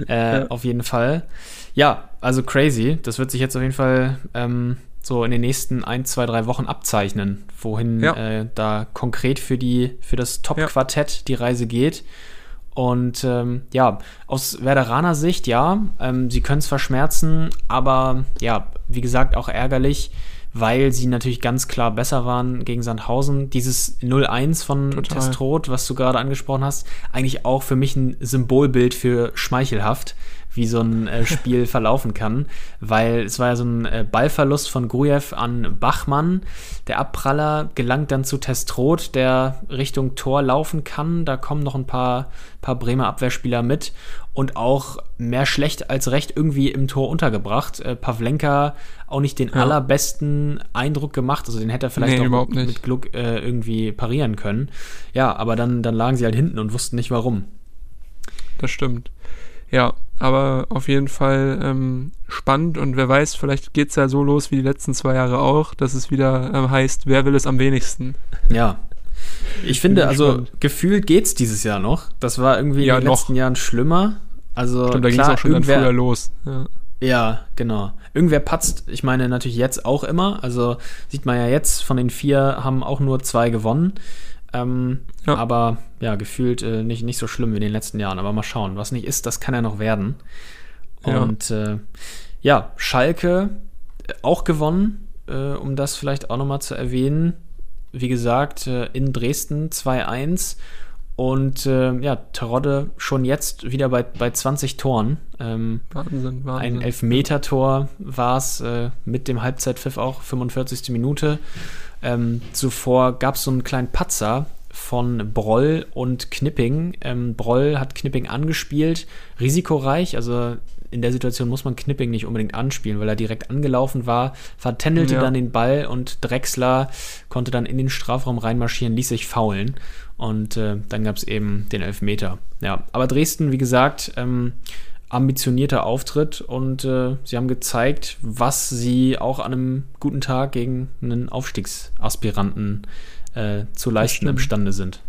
Äh, ja. Auf jeden Fall. Ja, also crazy. Das wird sich jetzt auf jeden Fall ähm, so in den nächsten ein, zwei, drei Wochen abzeichnen, wohin ja. äh, da konkret für die für das Top-Quartett ja. die Reise geht. Und ähm, ja, aus Werderaner Sicht, ja, ähm, sie können es verschmerzen, aber ja, wie gesagt, auch ärgerlich weil sie natürlich ganz klar besser waren gegen Sandhausen. Dieses 0-1 von Total. Testrot, was du gerade angesprochen hast, eigentlich auch für mich ein Symbolbild für schmeichelhaft wie so ein äh, Spiel verlaufen kann, weil es war ja so ein äh, Ballverlust von Grujew an Bachmann. Der Abpraller gelangt dann zu Testrot, der Richtung Tor laufen kann. Da kommen noch ein paar, paar Bremer Abwehrspieler mit und auch mehr schlecht als recht irgendwie im Tor untergebracht. Äh, Pavlenka auch nicht den ja. allerbesten Eindruck gemacht, also den hätte er vielleicht nee, auch mit, Glück äh, irgendwie parieren können. Ja, aber dann, dann lagen sie halt hinten und wussten nicht warum. Das stimmt. Ja, aber auf jeden Fall ähm, spannend und wer weiß, vielleicht geht es ja so los wie die letzten zwei Jahre auch, dass es wieder ähm, heißt, wer will es am wenigsten. Ja. Ich finde, also spannend. gefühlt geht es dieses Jahr noch. Das war irgendwie ja, in den noch. letzten Jahren schlimmer. Also Stimmt, da ging es auch schon dann früher los. Ja. Ja, genau. Irgendwer patzt, ich meine natürlich jetzt auch immer. Also sieht man ja jetzt, von den vier haben auch nur zwei gewonnen. Ähm, ja. Aber ja, gefühlt äh, nicht, nicht so schlimm wie in den letzten Jahren. Aber mal schauen. Was nicht ist, das kann ja noch werden. Und ja, äh, ja Schalke äh, auch gewonnen, äh, um das vielleicht auch nochmal zu erwähnen. Wie gesagt, äh, in Dresden 2-1. Und äh, ja, Terodde schon jetzt wieder bei, bei 20 Toren. Ähm, Wahnsinn, Wahnsinn. Ein Elfmeter-Tor war es äh, mit dem Halbzeitpfiff auch, 45. Minute. Ähm, zuvor gab es so einen kleinen Patzer von Broll und Knipping. Ähm, Broll hat Knipping angespielt, risikoreich, also in der Situation muss man Knipping nicht unbedingt anspielen, weil er direkt angelaufen war, vertändelte ja. dann den Ball und Drexler konnte dann in den Strafraum reinmarschieren, ließ sich faulen und äh, dann gab es eben den Elfmeter. Ja, aber Dresden, wie gesagt, ähm, ambitionierter Auftritt und äh, sie haben gezeigt, was sie auch an einem guten Tag gegen einen Aufstiegsaspiranten äh, zu leisten imstande sind.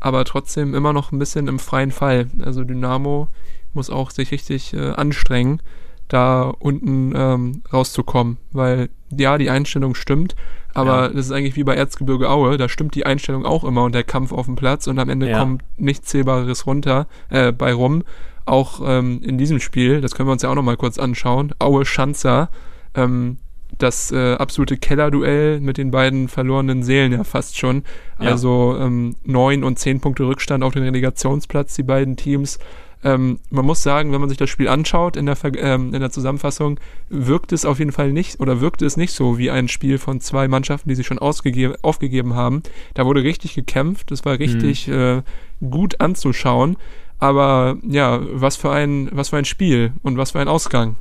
Aber trotzdem immer noch ein bisschen im freien Fall. Also Dynamo muss auch sich richtig äh, anstrengen, da unten ähm, rauszukommen, weil ja, die Einstellung stimmt, aber ja. das ist eigentlich wie bei Erzgebirge Aue, da stimmt die Einstellung auch immer und der Kampf auf dem Platz und am Ende ja. kommt nichts Zählbares runter äh, bei rum auch ähm, in diesem Spiel, das können wir uns ja auch nochmal kurz anschauen, Aue Schanzer, ähm, das äh, absolute Kellerduell mit den beiden verlorenen Seelen ja fast schon. Ja. Also ähm, neun und zehn Punkte Rückstand auf den Relegationsplatz, die beiden Teams. Ähm, man muss sagen, wenn man sich das Spiel anschaut in der, ähm, in der Zusammenfassung, wirkt es auf jeden Fall nicht oder wirkte es nicht so wie ein Spiel von zwei Mannschaften, die sich schon aufgegeben haben. Da wurde richtig gekämpft, es war richtig mhm. äh, gut anzuschauen. Aber ja, was für ein, was für ein Spiel und was für ein Ausgang.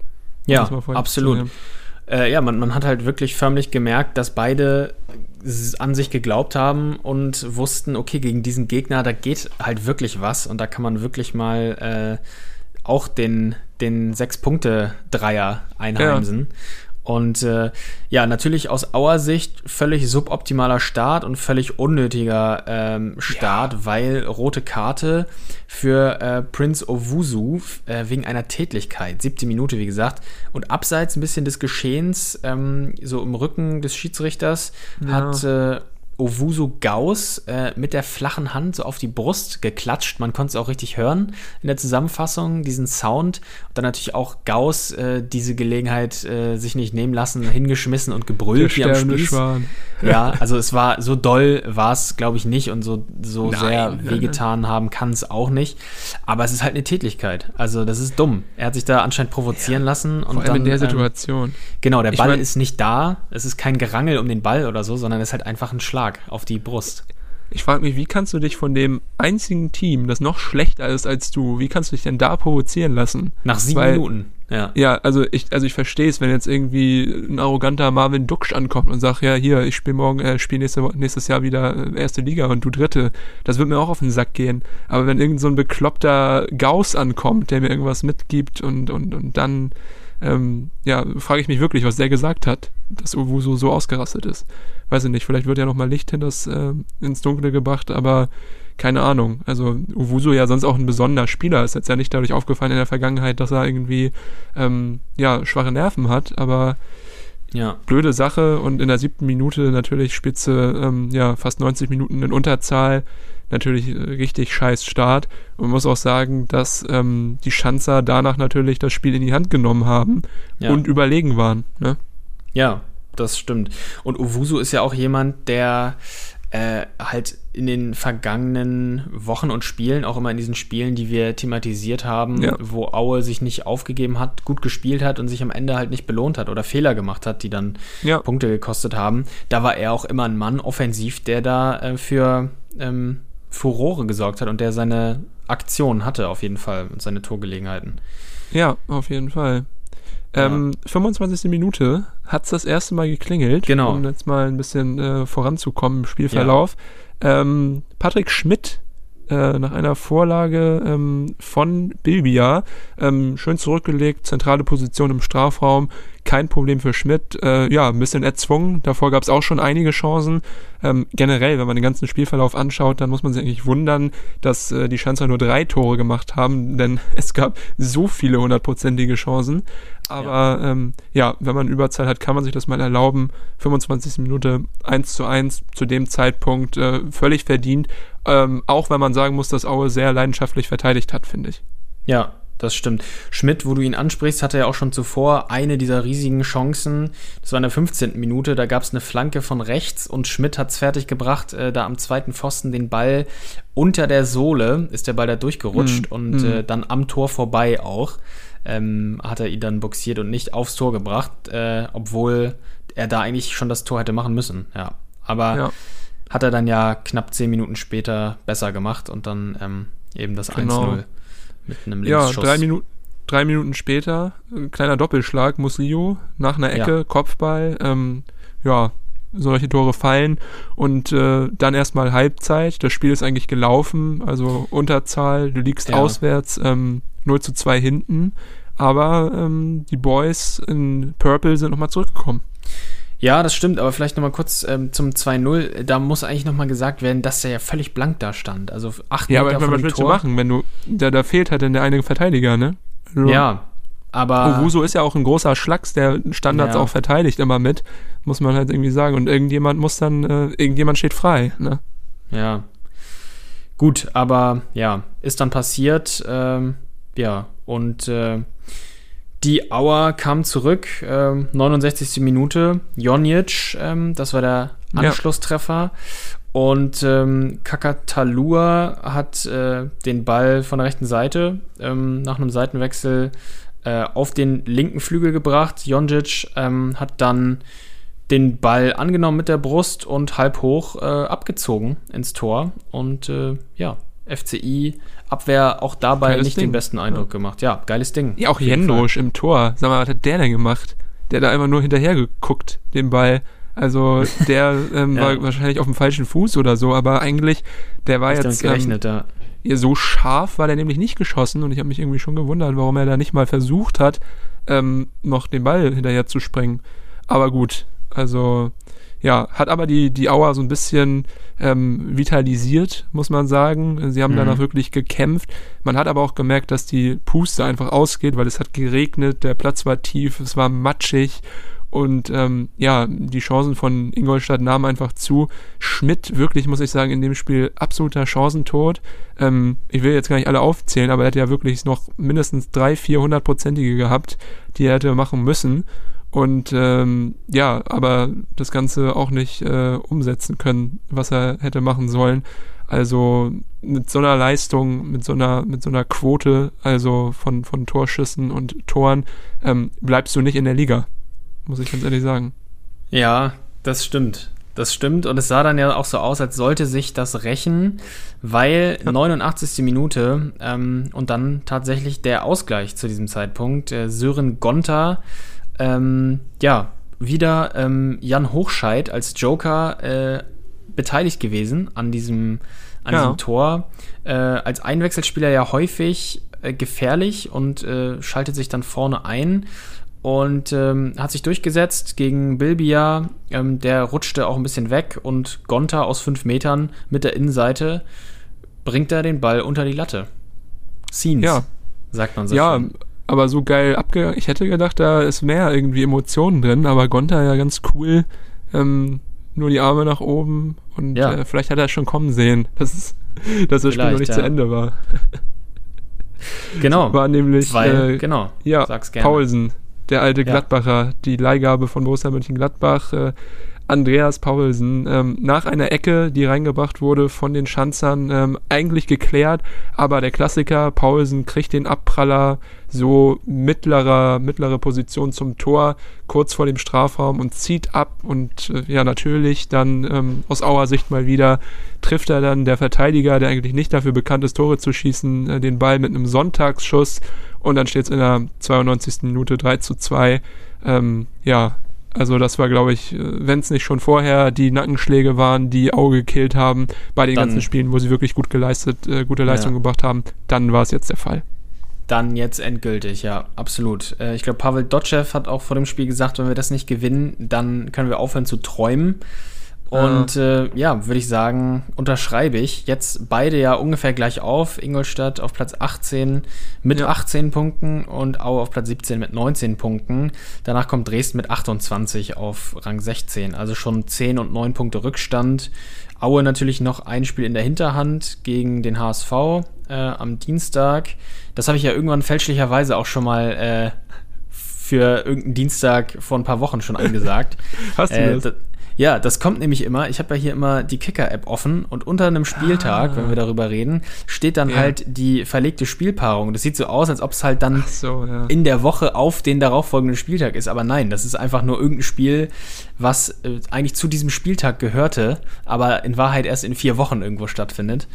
Ja, absolut. Äh, ja, man, man hat halt wirklich förmlich gemerkt, dass beide an sich geglaubt haben und wussten, okay, gegen diesen Gegner, da geht halt wirklich was und da kann man wirklich mal äh, auch den, den Sechs-Punkte-Dreier einheimsen. Ja. Und äh, ja, natürlich aus Auer Sicht völlig suboptimaler Start und völlig unnötiger ähm, Start, ja. weil rote Karte für äh, Prince Owusu äh, wegen einer Tätlichkeit. Siebte Minute, wie gesagt. Und abseits ein bisschen des Geschehens, ähm, so im Rücken des Schiedsrichters, ja. hat äh, Owusu Gauss äh, mit der flachen Hand so auf die Brust geklatscht. Man konnte es auch richtig hören in der Zusammenfassung, diesen Sound. Und dann natürlich auch Gauss äh, diese Gelegenheit äh, sich nicht nehmen lassen, hingeschmissen und gebrüllt Der wie am Spieß. Schwan. Ja, also es war so doll war es, glaube ich, nicht und so, so Nein, sehr nein, wehgetan haben kann es auch nicht. Aber es ist halt eine Tätigkeit. Also das ist dumm. Er hat sich da anscheinend provozieren lassen und Vor allem dann, in der ähm, Situation. Genau, der Ich Ball mein- ist nicht da. Es ist kein Gerangel um den Ball oder so, sondern es ist halt einfach ein Schlag auf die Brust. Ich frage mich, wie kannst du dich von dem einzigen Team, das noch schlechter ist als du, wie kannst du dich denn da provozieren lassen? Nach sieben Weil- Minuten. Ja. Ja, also ich, also ich verstehe es, wenn jetzt irgendwie ein arroganter Marvin Duksch ankommt und sagt, ja, hier, ich spiele morgen, äh, spiele nächste, nächstes Jahr wieder äh, erste Liga und du dritte. Das wird mir auch auf den Sack gehen. Aber wenn irgend so ein bekloppter Gauss ankommt, der mir irgendwas mitgibt und, und, und dann, ähm, ja, frage ich mich wirklich, was der gesagt hat, dass Owusu so ausgerastet ist. Weiß ich nicht, vielleicht wird ja nochmal Licht hinters, äh, ins Dunkle gebracht, aber keine Ahnung. Also Owusu ja sonst auch ein besonderer Spieler, ist jetzt ja nicht dadurch aufgefallen in der Vergangenheit, dass er irgendwie ähm, ja, schwache Nerven hat, aber Ja. blöde Sache und in der siebten Minute natürlich Spitze, ähm, ja, fast 90 Minuten in Unterzahl, natürlich äh, richtig scheiß Start und man muss auch sagen, dass ähm, die Schanzer danach natürlich das Spiel in die Hand genommen haben Ja. und überlegen waren. Ne? Ja, das stimmt. Und Owusu ist ja auch jemand, der äh, halt in den vergangenen Wochen und Spielen, auch immer in diesen Spielen, die wir thematisiert haben, Ja. wo Aue sich nicht aufgegeben hat, gut gespielt hat und sich am Ende halt nicht belohnt hat oder Fehler gemacht hat, die dann Ja. Punkte gekostet haben. Da war er auch immer ein Mann offensiv, der da äh, für ähm, Furore gesorgt hat und der seine Aktionen hatte auf jeden Fall und seine Torgelegenheiten. Ja, auf jeden Fall. Ähm, 25. Minute hat es das erste Mal geklingelt, Genau. um jetzt mal ein bisschen äh, voranzukommen im Spielverlauf. Ähm, Patrick Schmidt äh, nach einer Vorlage ähm, von Bilbia, ähm, schön zurückgelegt, zentrale Position im Strafraum, kein Problem für Schmidt, äh, ja, ein bisschen erzwungen, davor gab es auch schon einige Chancen. Ähm, generell, wenn man den ganzen Spielverlauf anschaut, dann muss man sich eigentlich wundern, dass äh, die Schanzer nur drei Tore gemacht haben, denn es gab so viele hundertprozentige Chancen. Aber ja. Ähm, ja, wenn man Überzahl hat, kann man sich das mal erlauben. 25. Minute 1 zu 1 zu dem Zeitpunkt äh, völlig verdient. Ähm, auch wenn man sagen muss, dass Aue sehr leidenschaftlich verteidigt hat, finde ich. Ja, das stimmt. Schmidt, wo du ihn ansprichst, hatte ja auch schon zuvor eine dieser riesigen Chancen. Das war in der 15. Minute, da gab es eine Flanke von rechts und Schmidt hat es fertiggebracht, äh, da am zweiten Pfosten den Ball unter der Sohle, ist der Ball da durchgerutscht Mm, und mm. Äh, dann am Tor vorbei auch. Ähm, hat er ihn dann boxiert und nicht aufs Tor gebracht, äh, obwohl er da eigentlich schon das Tor hätte machen müssen. Ja, aber Ja. hat er dann ja knapp zehn Minuten später besser gemacht und dann ähm, eben das Genau. 1-0 mit einem Ja, Linksschuss. drei, Minu drei Minuten später, ein kleiner Doppelschlag, Muslio, nach einer Ecke, Ja. Kopfball, ähm, ja, solche Tore fallen und äh, dann erstmal Halbzeit. Das Spiel ist eigentlich gelaufen, also Unterzahl, du liegst Ja. auswärts, ähm, 0 zu 2 hinten, aber ähm, die Boys in Purple sind nochmal zurückgekommen. Ja, das stimmt, aber vielleicht nochmal kurz ähm, zum 2-0. Da muss eigentlich nochmal gesagt werden, dass der ja völlig blank da stand. Also acht Ja, aber Meter vor was willst du machen, wenn du, da, da fehlt halt dann der eine Verteidiger, ne? Also, Ja, aber Owusu ist ja auch ein großer Schlacks, der Standards Ja. auch verteidigt immer mit, muss man halt irgendwie sagen. Und irgendjemand muss dann, äh, irgendjemand steht frei, ne? ja. Gut, aber ja, ist dann passiert. Ähm, ja, und äh, die Auer kam zurück, ähm, 69. Minute. Jonjic, ähm, das war der Ja. Anschlusstreffer. Und ähm, Kakatalua hat äh, den Ball von der rechten Seite ähm, nach einem Seitenwechsel äh, auf den linken Flügel gebracht. Jonjic ähm, hat dann den Ball angenommen mit der Brust und halb hoch äh, abgezogen ins Tor. Und äh, ja, FCI Abwehr auch dabei Geiles nicht Ding. den besten Eindruck gemacht. Ja, geiles Ding. Ja, auch Jendrosch im Tor. Sag mal, was hat der denn gemacht? Der hat da einfach nur hinterher geguckt, den Ball. Also der ähm, Ja. war wahrscheinlich auf dem falschen Fuß oder so, aber eigentlich, der war. Nicht jetzt damit ähm, gerechnet, ja. Ja, so scharf war der nämlich nicht geschossen und ich habe mich irgendwie schon gewundert, warum er da nicht mal versucht hat, ähm, noch den Ball hinterher zu springen. Aber gut, also ja, hat aber die, die Auer so ein bisschen ähm, vitalisiert, muss man sagen. Sie haben Mhm. danach wirklich gekämpft. Man hat aber auch gemerkt, dass die Puste einfach ausgeht, weil es hat geregnet, der Platz war tief, es war matschig Und ähm, ja, die Chancen von Ingolstadt nahmen einfach zu. Schmidt, wirklich, muss ich sagen, in dem Spiel absoluter Chancentod. Ähm, ich will jetzt gar nicht alle aufzählen, aber er hätte ja wirklich noch mindestens drei, vier hundertprozentige gehabt, die er hätte machen müssen. Und ähm, ja, aber das Ganze auch nicht äh, umsetzen können, was er hätte machen sollen. Also mit so einer Leistung, mit so einer, mit so einer Quote, also von, von Torschüssen und Toren, ähm, bleibst du nicht in der Liga. Muss ich ganz ehrlich sagen. Ja, das stimmt. Das stimmt. Und es sah dann ja auch so aus, als sollte sich das rächen, weil ja. 89. Minute ähm, und dann tatsächlich der Ausgleich zu diesem Zeitpunkt. Äh, Sören Gonta, ähm, ja, wieder ähm, Jan Hochscheid als Joker äh, beteiligt gewesen an diesem, an ja. diesem Tor. Äh, als Einwechselspieler ja häufig äh, gefährlich und äh, schaltet sich dann vorne ein und ähm, hat sich durchgesetzt gegen Bilbia. Ähm, der rutschte auch ein bisschen weg und Gonta aus fünf Metern mit der Innenseite bringt er den Ball unter die Latte. Scenes, ja. sagt man so. Ja, schön. aber so geil abgegangen. Ich hätte gedacht, da ist mehr irgendwie Emotionen drin, aber Gonta ja ganz cool. Ähm, nur die Arme nach oben und ja. äh, vielleicht hat er schon kommen sehen, dass, dass das Spiel noch nicht ja. zu Ende war. Genau. War nämlich Weil, äh, genau. Ja, Paulsen, der alte Gladbacher, die Leihgabe von Borussia Mönchengladbach. Äh, Andreas Paulsen ähm, nach einer Ecke, die reingebracht wurde von den Schanzern, ähm, eigentlich geklärt, aber der Klassiker, Paulsen kriegt den Abpraller so mittlerer, mittlere Position zum Tor, kurz vor dem Strafraum und zieht ab und äh, ja, natürlich dann ähm, aus Auer Sicht mal wieder trifft er dann der Verteidiger, der eigentlich nicht dafür bekannt ist, Tore zu schießen, äh, den Ball mit einem Sonntagsschuss und dann steht es in der 92. Minute 3 zu 2. Ähm, ja, also das war, glaube ich, äh, wenn es nicht schon vorher die Nackenschläge waren, die Auge gekillt haben, bei den dann, ganzen Spielen, wo sie wirklich gut geleistet, äh, gute Leistung ja. gebracht haben, dann war es jetzt der Fall. Dann jetzt endgültig, ja, absolut. Äh, ich glaube, Pavel Dotschew hat auch vor dem Spiel gesagt, wenn wir das nicht gewinnen, dann können wir aufhören zu träumen. Und äh, ja, würde ich sagen, unterschreibe ich. Jetzt beide ja ungefähr gleich auf. Ingolstadt auf Platz 18 mit ja. 18 Punkten und Aue auf Platz 17 mit 19 Punkten. Danach kommt Dresden mit 28 auf Rang 16. Also schon 10 und 9 Punkte Rückstand. Aue natürlich noch ein Spiel in der Hinterhand gegen den HSV äh, am Dienstag. Das habe ich ja irgendwann fälschlicherweise auch schon mal äh, für irgendeinen Dienstag vor ein paar Wochen schon angesagt. Hast du äh, das? Ja, das kommt nämlich immer. Ich habe ja hier immer die Kicker-App offen und unter einem Spieltag, ah. wenn wir darüber reden, steht dann ja. halt die verlegte Spielpaarung. Das sieht so aus, als ob es halt dann so, ja. in der Woche auf den darauffolgenden Spieltag ist. Aber nein, das ist einfach nur irgendein Spiel, was äh, eigentlich zu diesem Spieltag gehörte, aber in Wahrheit erst in vier Wochen irgendwo stattfindet.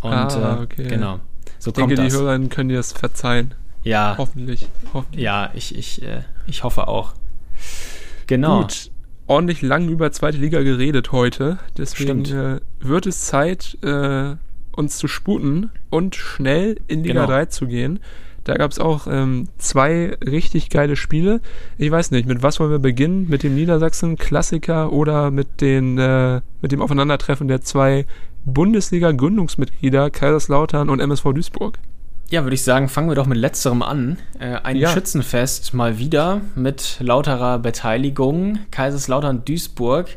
Und ah, äh, okay. äh, genau. So ich denke, die Hörerinnen können dir das verzeihen. Ja. Hoffentlich. hoffentlich. Ja, ich, ich, äh, ich hoffe auch. Genau. Gut ordentlich lang über zweite Liga geredet heute. Deswegen äh, wird es Zeit, äh, uns zu sputen und schnell in Liga genau. 3 zu gehen. Da gab es auch ähm, zwei richtig geile Spiele. Ich weiß nicht, mit was wollen wir beginnen? Mit dem Niedersachsen-Klassiker oder mit, den, äh, mit dem Aufeinandertreffen der zwei Bundesliga-Gründungsmitglieder Kaiserslautern und MSV Duisburg? Ja, würde ich sagen, fangen wir doch mit letzterem an. Äh, ein ja. Schützenfest mal wieder mit lauterer Beteiligung. Kaiserslautern Duisburg.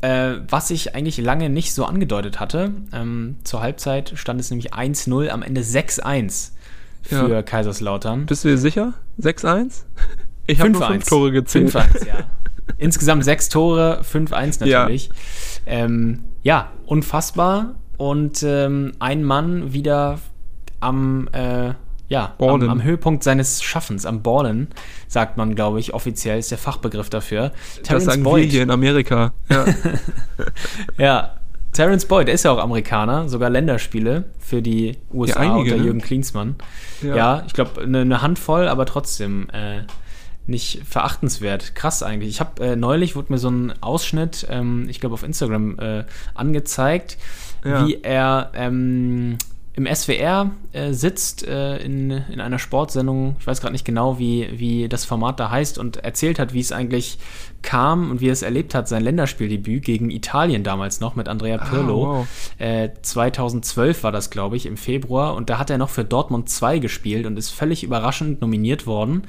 Äh, was ich eigentlich lange nicht so angedeutet hatte. Ähm, zur Halbzeit stand es nämlich 1-0, am Ende 6-1 für ja. Kaiserslautern. Bist du dir sicher? 6-1? Ich habe nur fünf Tore gezählt. 5-1, ja. Insgesamt sechs Tore, 5-1 natürlich. Ja. Ähm, ja, unfassbar. Und ähm, ein Mann wieder am, äh, ja, am, am, Höhepunkt seines Schaffens, am Ballen, sagt man, glaube ich, offiziell ist der Fachbegriff dafür. Terrence das sagen Boyd. wir hier in Amerika. Ja. ja. Terence Boyd, ist ja auch Amerikaner, sogar Länderspiele für die USA ja, einige, unter ne? Jürgen Klinsmann. Ja, ja ich glaube, eine ne Handvoll, aber trotzdem äh, nicht verachtenswert. Krass eigentlich. Ich habe äh, neulich, wurde mir so ein Ausschnitt, ähm, ich glaube auf Instagram, äh, angezeigt, ja. wie er ähm, im SWR äh, sitzt äh, in, in einer Sportsendung, ich weiß gerade nicht genau, wie, wie das Format da heißt, und erzählt hat, wie es eigentlich kam und wie er es erlebt hat, sein Länderspieldebüt gegen Italien damals noch mit Andrea Ah, Pirlo. wow. Äh, 2012 war das, glaube ich, im Februar. Und da hat er noch für Dortmund 2 gespielt und ist völlig überraschend nominiert worden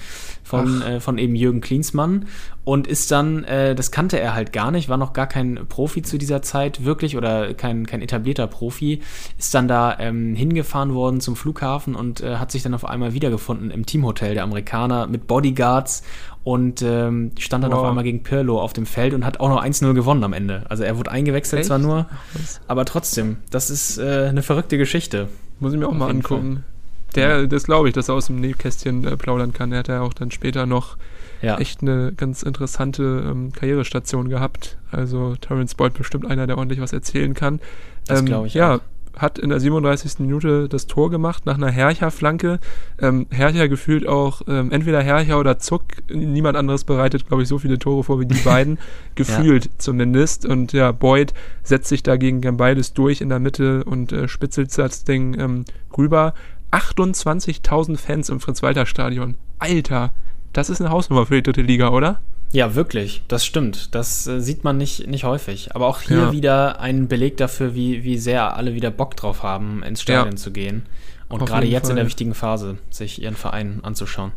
von, äh, von eben Jürgen Klinsmann. Und ist dann, äh, das kannte er halt gar nicht, war noch gar kein Profi zu dieser Zeit wirklich oder kein, kein etablierter Profi. Ist dann da ähm, hingefahren worden zum Flughafen und äh, hat sich dann auf einmal wiedergefunden im Teamhotel der Amerikaner mit Bodyguards und ähm, stand dann Wow. auf einmal gegen Pirlo auf dem Feld und hat auch noch 1-0 gewonnen am Ende. Also er wurde eingewechselt Echt? zwar nur, aber trotzdem, das ist äh, eine verrückte Geschichte. Muss ich mir auch Auf mal angucken. Der, das glaube ich, dass er aus dem Nähkästchen äh, plaudern kann. Er hat ja auch dann später noch Ja, echt eine ganz interessante ähm, Karrierestation gehabt. Also Terence Boyd bestimmt einer, der ordentlich was erzählen kann. Das glaub ich Ja, auch. hat in der 37. Minute das Tor gemacht nach einer Hercher-Flanke. Ähm, Hercher gefühlt auch ähm, entweder Hercher oder Zuck. Niemand anderes bereitet, glaube ich, so viele Tore vor wie die beiden. gefühlt zumindest. Und ja, Boyd setzt sich dagegen beides durch in der Mitte und äh, spitzelt das Ding ähm, rüber. 28.000 Fans im Fritz-Walter-Stadion. Alter, das ist eine Hausnummer für die dritte Liga, oder? ja, wirklich, das stimmt. Das äh, sieht man nicht, nicht häufig. Aber auch hier Ja. wieder ein Beleg dafür, wie, wie sehr alle wieder Bock drauf haben, ins Stadion Ja. zu gehen. Und gerade jetzt in der Fall. wichtigen Phase, sich ihren Verein anzuschauen.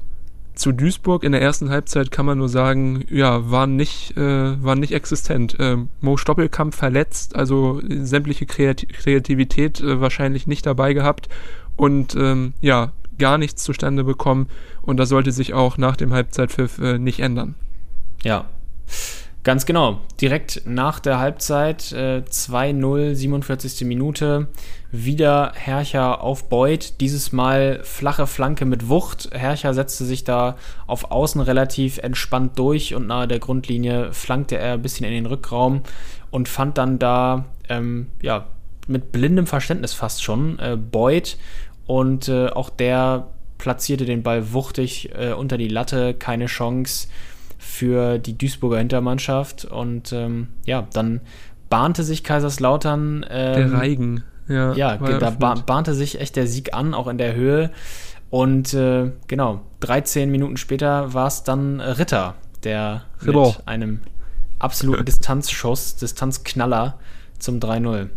zu Duisburg in der ersten Halbzeit kann man nur sagen, ja, waren nicht, äh, waren nicht existent. Ähm, Mo Stoppelkamp verletzt, also sämtliche Kreati Kreativität äh, wahrscheinlich nicht dabei gehabt und ähm, ja, gar nichts zustande bekommen und das sollte sich auch nach dem Halbzeitpfiff äh, nicht ändern. Ja, ganz genau. Direkt nach der Halbzeit äh, 2-0, 47. Minute. Wieder Hercher auf Beuth. Dieses Mal flache Flanke mit Wucht. Hercher setzte sich da auf Außen relativ entspannt durch und nahe der Grundlinie flankte er ein bisschen in den Rückraum und fand dann da, ähm, ja, mit blindem Verständnis fast schon, äh, Beuth. Und äh, auch der platzierte den Ball wuchtig äh, unter die Latte. Keine Chance für die Duisburger Hintermannschaft. Und ähm, ja, dann bahnte sich Kaiserslautern. Der Ähm, Reigen, ja. ja, da ba bahnte sich echt der Sieg an, auch in der Höhe. Und äh, genau, 13 Minuten später war es dann Ritter, der Ritter. mit einem absoluten Distanzschuss, Distanzknaller zum 3-0.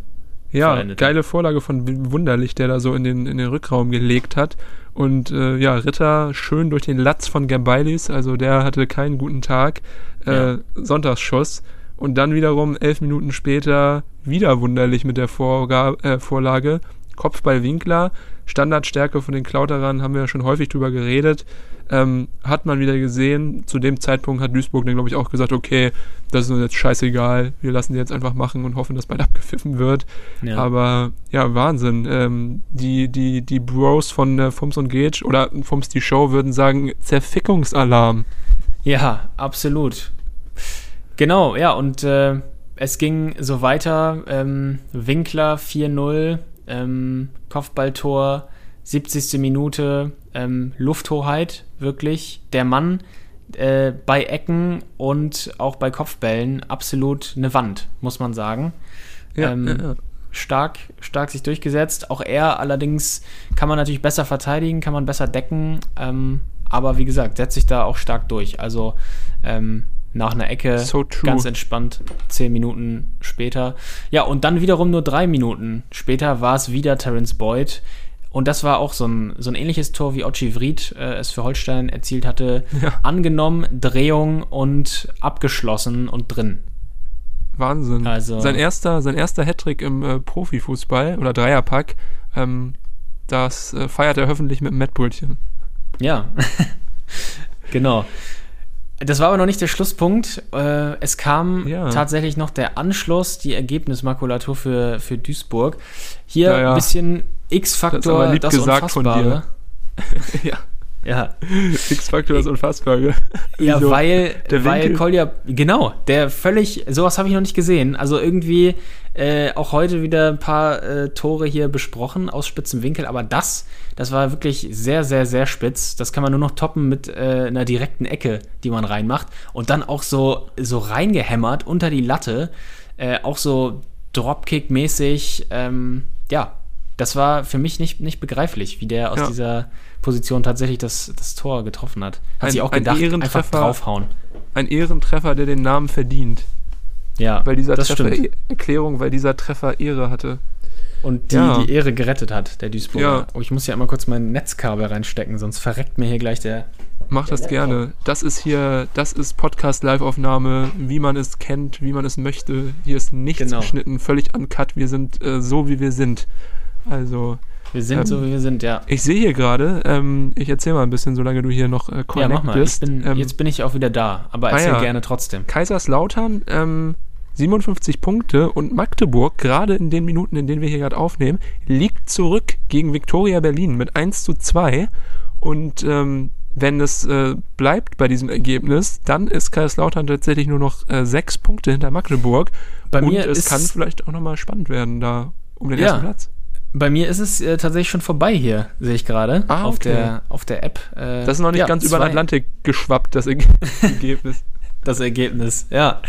Ja, geile Vorlage von Wunderlich, der da so in den, in den Rückraum gelegt hat. Und äh, ja, Ritter schön durch den Latz von Gambailis, also der hatte keinen guten Tag. Äh, Ja. Sonntagsschuss. Und dann wiederum elf Minuten später wieder Wunderlich mit der Vorga äh, Vorlage. Kopfball Winkler, Standardstärke von den Klauterern, haben wir ja schon häufig drüber geredet. Ähm, hat man wieder gesehen. Zu dem Zeitpunkt hat Duisburg dann, glaube ich, auch gesagt, okay, das ist uns jetzt scheißegal, wir lassen die jetzt einfach machen und hoffen, dass bald abgepfiffen wird. Ja. Aber ja, Wahnsinn. Ähm, die, die, die Bros von äh, Fums und Gage oder Fums die Show würden sagen, Zerfickungsalarm. Ja, absolut. Genau, ja, und äh, es ging so weiter. Ähm, Winkler 4-0, ähm, Kopfballtor, 70. Minute, ähm, Lufthoheit, wirklich. Der Mann äh, bei Ecken und auch bei Kopfbällen absolut eine Wand, muss man sagen. Ja, Ähm, ja, ja. stark, stark sich durchgesetzt. Auch er allerdings kann man natürlich besser verteidigen, kann man besser decken. Ähm, aber wie gesagt, setzt sich da auch stark durch. Also ähm, nach einer Ecke So ganz entspannt, zehn Minuten später. Ja, und dann wiederum nur drei Minuten später war es wieder Terence Boyd. Und das war auch so ein, so ein ähnliches Tor, wie Ochi Vried äh, es für Holstein erzielt hatte. Ja. Angenommen, Drehung und abgeschlossen und drin. Wahnsinn. Also- sein erster, sein erster Hattrick im äh, Profifußball oder Dreierpack, ähm, das äh, feiert er hoffentlich mit einem Mettbrötchen. Ja, genau. Das war aber noch nicht der Schlusspunkt. Äh, es kam Ja. tatsächlich noch der Anschluss, die Ergebnismakulatur für, für Duisburg. Hier Ja, ja. ein bisschen Das X-Faktor, aber das, lieb gesagt von Unfassbare. ja. Ja, X-Faktor ist unfassbar. gell? ja Wieso? weil, weil Winkel? Kolja, genau, der völlig, sowas habe ich noch nicht gesehen. Also irgendwie äh, auch heute wieder ein paar äh, Tore hier besprochen aus spitzem Winkel, aber das, das war wirklich sehr, sehr, sehr spitz. Das kann man nur noch toppen mit äh, einer direkten Ecke, die man reinmacht und dann auch so, so reingehämmert unter die Latte, äh, auch so Dropkick-mäßig, ähm, ja, Das war für mich nicht, nicht begreiflich, wie der aus Ja. dieser Position tatsächlich das, das Tor getroffen hat. Hat Ein- sich auch ein gedacht, einfach Ehrentreffer. draufhauen. Ein Ehrentreffer, der den Namen verdient. Ja, Weil dieser das Treffer, stimmt. Erklärung, weil dieser Treffer Ehre hatte. Und die, Ja. die Ehre gerettet hat, der Duisburger. Ja. Oh, ich muss hier einmal kurz mein Netzkabel reinstecken, sonst verreckt mir hier gleich der. Mach das Laptop. gerne. Das ist hier, das ist Podcast-Live-Aufnahme, wie man es kennt, wie man es möchte. Hier ist nichts Genau. geschnitten, völlig uncut. Wir sind äh, so, wie wir sind. Also, Wir sind Ähm, so, wie wir sind, ja. ich sehe hier gerade, ähm, ich erzähle mal ein bisschen, solange du hier noch äh, Ja, connect mach mal. Bist. bin, ähm, jetzt bin ich auch wieder da, aber ah erzähl ja. gerne trotzdem. Kaiserslautern, ähm, 57 Punkte und Magdeburg, gerade in den Minuten, in denen wir hier gerade aufnehmen, liegt zurück gegen Viktoria Berlin mit 1 zu 2. Und ähm, wenn es äh, bleibt bei diesem Ergebnis, dann ist Kaiserslautern tatsächlich nur noch äh, sechs Punkte hinter Magdeburg. Bei und mir es ist- kann vielleicht auch nochmal spannend werden da um den Ja. ersten Platz. Bei mir ist es äh, tatsächlich schon vorbei hier, sehe ich gerade. Ah, auf, okay. der, auf der App. Äh, Das ist noch nicht ja, ganz über den Atlantik geschwappt, das Erge- Ergebnis. Das Ergebnis, ja.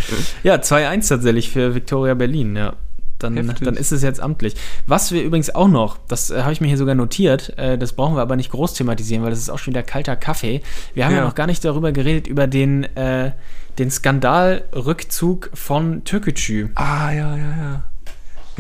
Ja, 2-1 tatsächlich für Viktoria Berlin, ja. Dann, Heftig. dann ist es jetzt amtlich. Was wir übrigens auch noch, das äh, habe ich mir hier sogar notiert, äh, das brauchen wir aber nicht groß thematisieren, weil das ist auch schon wieder kalter Kaffee. Wir haben ja, Ja. noch gar nicht darüber geredet, über den, äh, den Skandalrückzug von Türkgücü. Ah, ja, ja, ja.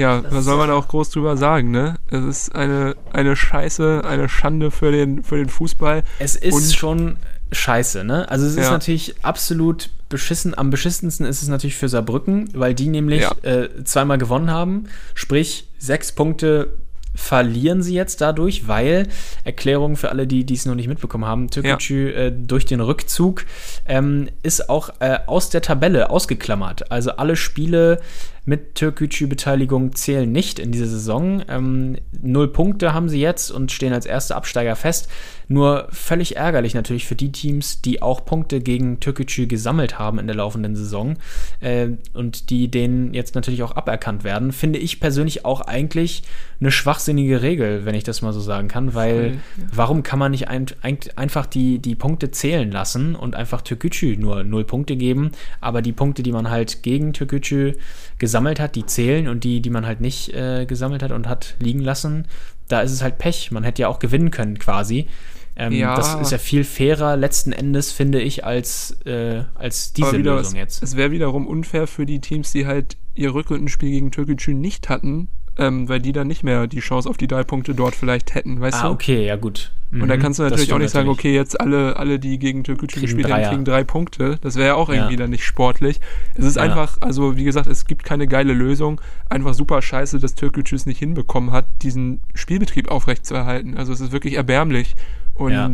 Ja, was soll man auch groß drüber sagen, ne? Es ist eine, eine Scheiße, eine Schande für den, für den Fußball. Es ist Und- schon scheiße, ne? Also es ist Ja. natürlich absolut beschissen. Am beschissensten ist es natürlich für Saarbrücken, weil die nämlich Ja. äh, zweimal gewonnen haben. Sprich, sechs Punkte verlieren sie jetzt dadurch, weil, Erklärung für alle, die dies noch nicht mitbekommen haben, Türkgücü äh, durch den Rückzug ähm, ist auch äh, aus der Tabelle ausgeklammert. Also alle Spiele mit Türkgücü-Beteiligung zählen nicht in dieser Saison. Ähm, null Punkte haben sie jetzt und stehen als erste Absteiger fest. Nur völlig ärgerlich natürlich für die Teams, die auch Punkte gegen Türkgücü gesammelt haben in der laufenden Saison äh, und die denen jetzt natürlich auch aberkannt werden. Finde ich persönlich auch eigentlich eine schwachsinnige Regel, wenn ich das mal so sagen kann, weil warum kann man nicht ein, ein, einfach die, die Punkte zählen lassen und einfach Türkgücü nur null Punkte geben, aber die Punkte, die man halt gegen Türkgücü gesammelt hat, die zählen und die, die man halt nicht äh, gesammelt hat und hat liegen lassen, da ist es halt Pech. Man hätte ja auch gewinnen können quasi. Ähm, Ja. Das ist ja viel fairer letzten Endes, finde ich, als, äh, als diese wieder, Lösung jetzt. Es wäre wiederum unfair für die Teams, die halt ihr Rückrundenspiel gegen Türkgücü nicht hatten, ähm, weil die dann nicht mehr die Chance auf die drei Punkte dort vielleicht hätten, weißt Ah, du? okay, ja gut. Und dann Mhm, kannst du natürlich auch nicht sagen, natürlich. okay, jetzt alle, alle, die gegen Türkgücü gespielt haben, kriegen drei Punkte. Das wäre ja auch irgendwie Ja. dann nicht sportlich. Es ist Ja. einfach, also wie gesagt, es gibt keine geile Lösung. Einfach super scheiße, dass Türkgücü es nicht hinbekommen hat, diesen Spielbetrieb aufrechtzuerhalten. Also es ist wirklich erbärmlich. Und Ja.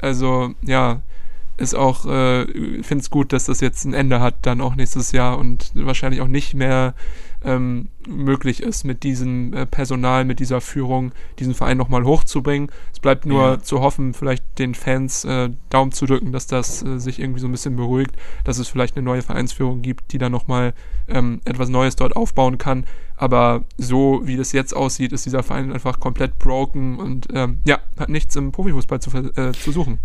also, ja, ist auch, äh, finde es gut, dass das jetzt ein Ende hat, dann auch nächstes Jahr und wahrscheinlich auch nicht mehr ähm, möglich ist, mit diesem äh, Personal, mit dieser Führung, diesen Verein nochmal hochzubringen. Es bleibt nur Ja. zu hoffen, vielleicht den Fans äh, Daumen zu drücken, dass das äh, sich irgendwie so ein bisschen beruhigt, dass es vielleicht eine neue Vereinsführung gibt, die dann nochmal ähm, etwas Neues dort aufbauen kann. Aber so wie das jetzt aussieht, ist dieser Verein einfach komplett broken und ähm, ja, hat nichts im Profifußball zu, äh, zu suchen.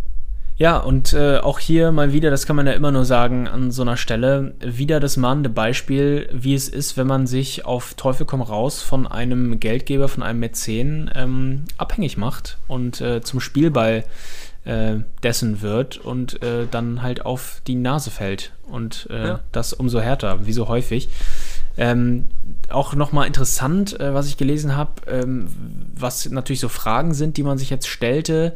Ja, und äh, auch hier mal wieder, das kann man ja immer nur sagen an so einer Stelle, wieder das mahnende Beispiel, wie es ist, wenn man sich auf Teufel komm raus von einem Geldgeber, von einem Mäzen ähm, abhängig macht und äh, zum Spielball äh, dessen wird und äh, dann halt auf die Nase fällt. Und äh, Ja. das umso härter, wie so häufig. Ähm, auch nochmal interessant, äh, was ich gelesen habe, ähm, was natürlich so Fragen sind, die man sich jetzt stellte.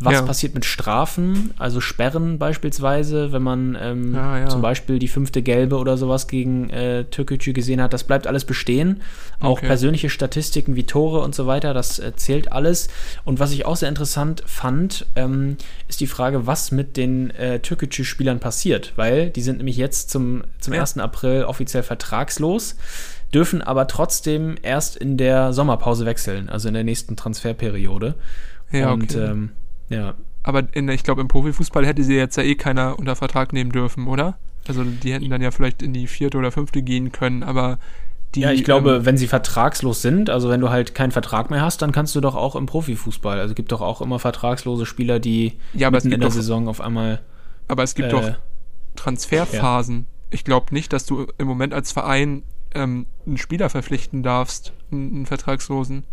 Was Ja. passiert mit Strafen, also Sperren beispielsweise, wenn man ähm, Ja, ja. zum Beispiel die fünfte Gelbe oder sowas gegen äh, Türkgücü gesehen hat, das bleibt alles bestehen. Auch Okay. persönliche Statistiken wie Tore und so weiter, das äh, zählt alles. Und was ich auch sehr interessant fand, ähm, ist die Frage, was mit den äh, Türkgücü-Spielern passiert, weil die sind nämlich jetzt zum, zum Ja. 1. April offiziell vertragslos, dürfen aber trotzdem erst in der Sommerpause wechseln, also in der nächsten Transferperiode. Ja, und okay. ähm, ja, Aber in, ich glaube, im Profifußball hätte sie jetzt ja eh keiner unter Vertrag nehmen dürfen, oder? Also die hätten dann ja vielleicht in die vierte oder fünfte gehen können, aber die. ja, ich glaube, ähm, wenn sie vertragslos sind, also wenn du halt keinen Vertrag mehr hast, dann kannst du doch auch im Profifußball. Also gibt doch auch immer vertragslose Spieler, die Ja, aber es mitten in der doch- Saison auf einmal. aber es gibt äh, doch Transferphasen. Ich glaube nicht, dass du im Moment als Verein ähm, einen Spieler verpflichten darfst, einen, einen Vertragslosen.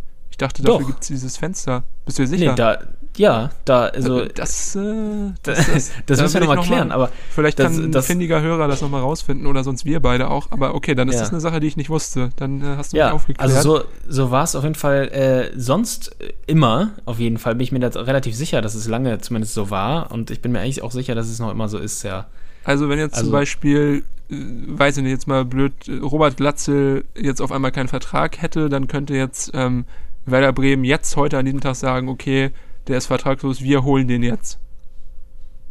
Dachte, dafür gibt es dieses Fenster. Bist du dir sicher? Nee, da, ja, da, also, Äh, das, äh, das, das, da müssen wir nochmal klären, aber Vielleicht das- kann ein das- findiger Hörer das nochmal rausfinden oder sonst wir beide auch. Aber okay, dann ist Ja. das eine Sache, die ich nicht wusste. Dann äh, hast du mich ja, aufgeklärt. also so, so war es auf jeden Fall äh, sonst äh, immer, auf jeden Fall bin ich mir da relativ sicher, dass es lange zumindest so war und ich bin mir eigentlich auch sicher, dass es noch immer so ist, ja. Also wenn jetzt zum Also- Beispiel, äh, weiß ich nicht, jetzt mal blöd, Robert Glatzel jetzt auf einmal keinen Vertrag hätte, dann könnte jetzt ähm, Werder Bremen jetzt heute an diesem Tag sagen, okay, der ist vertragslos, wir holen den jetzt.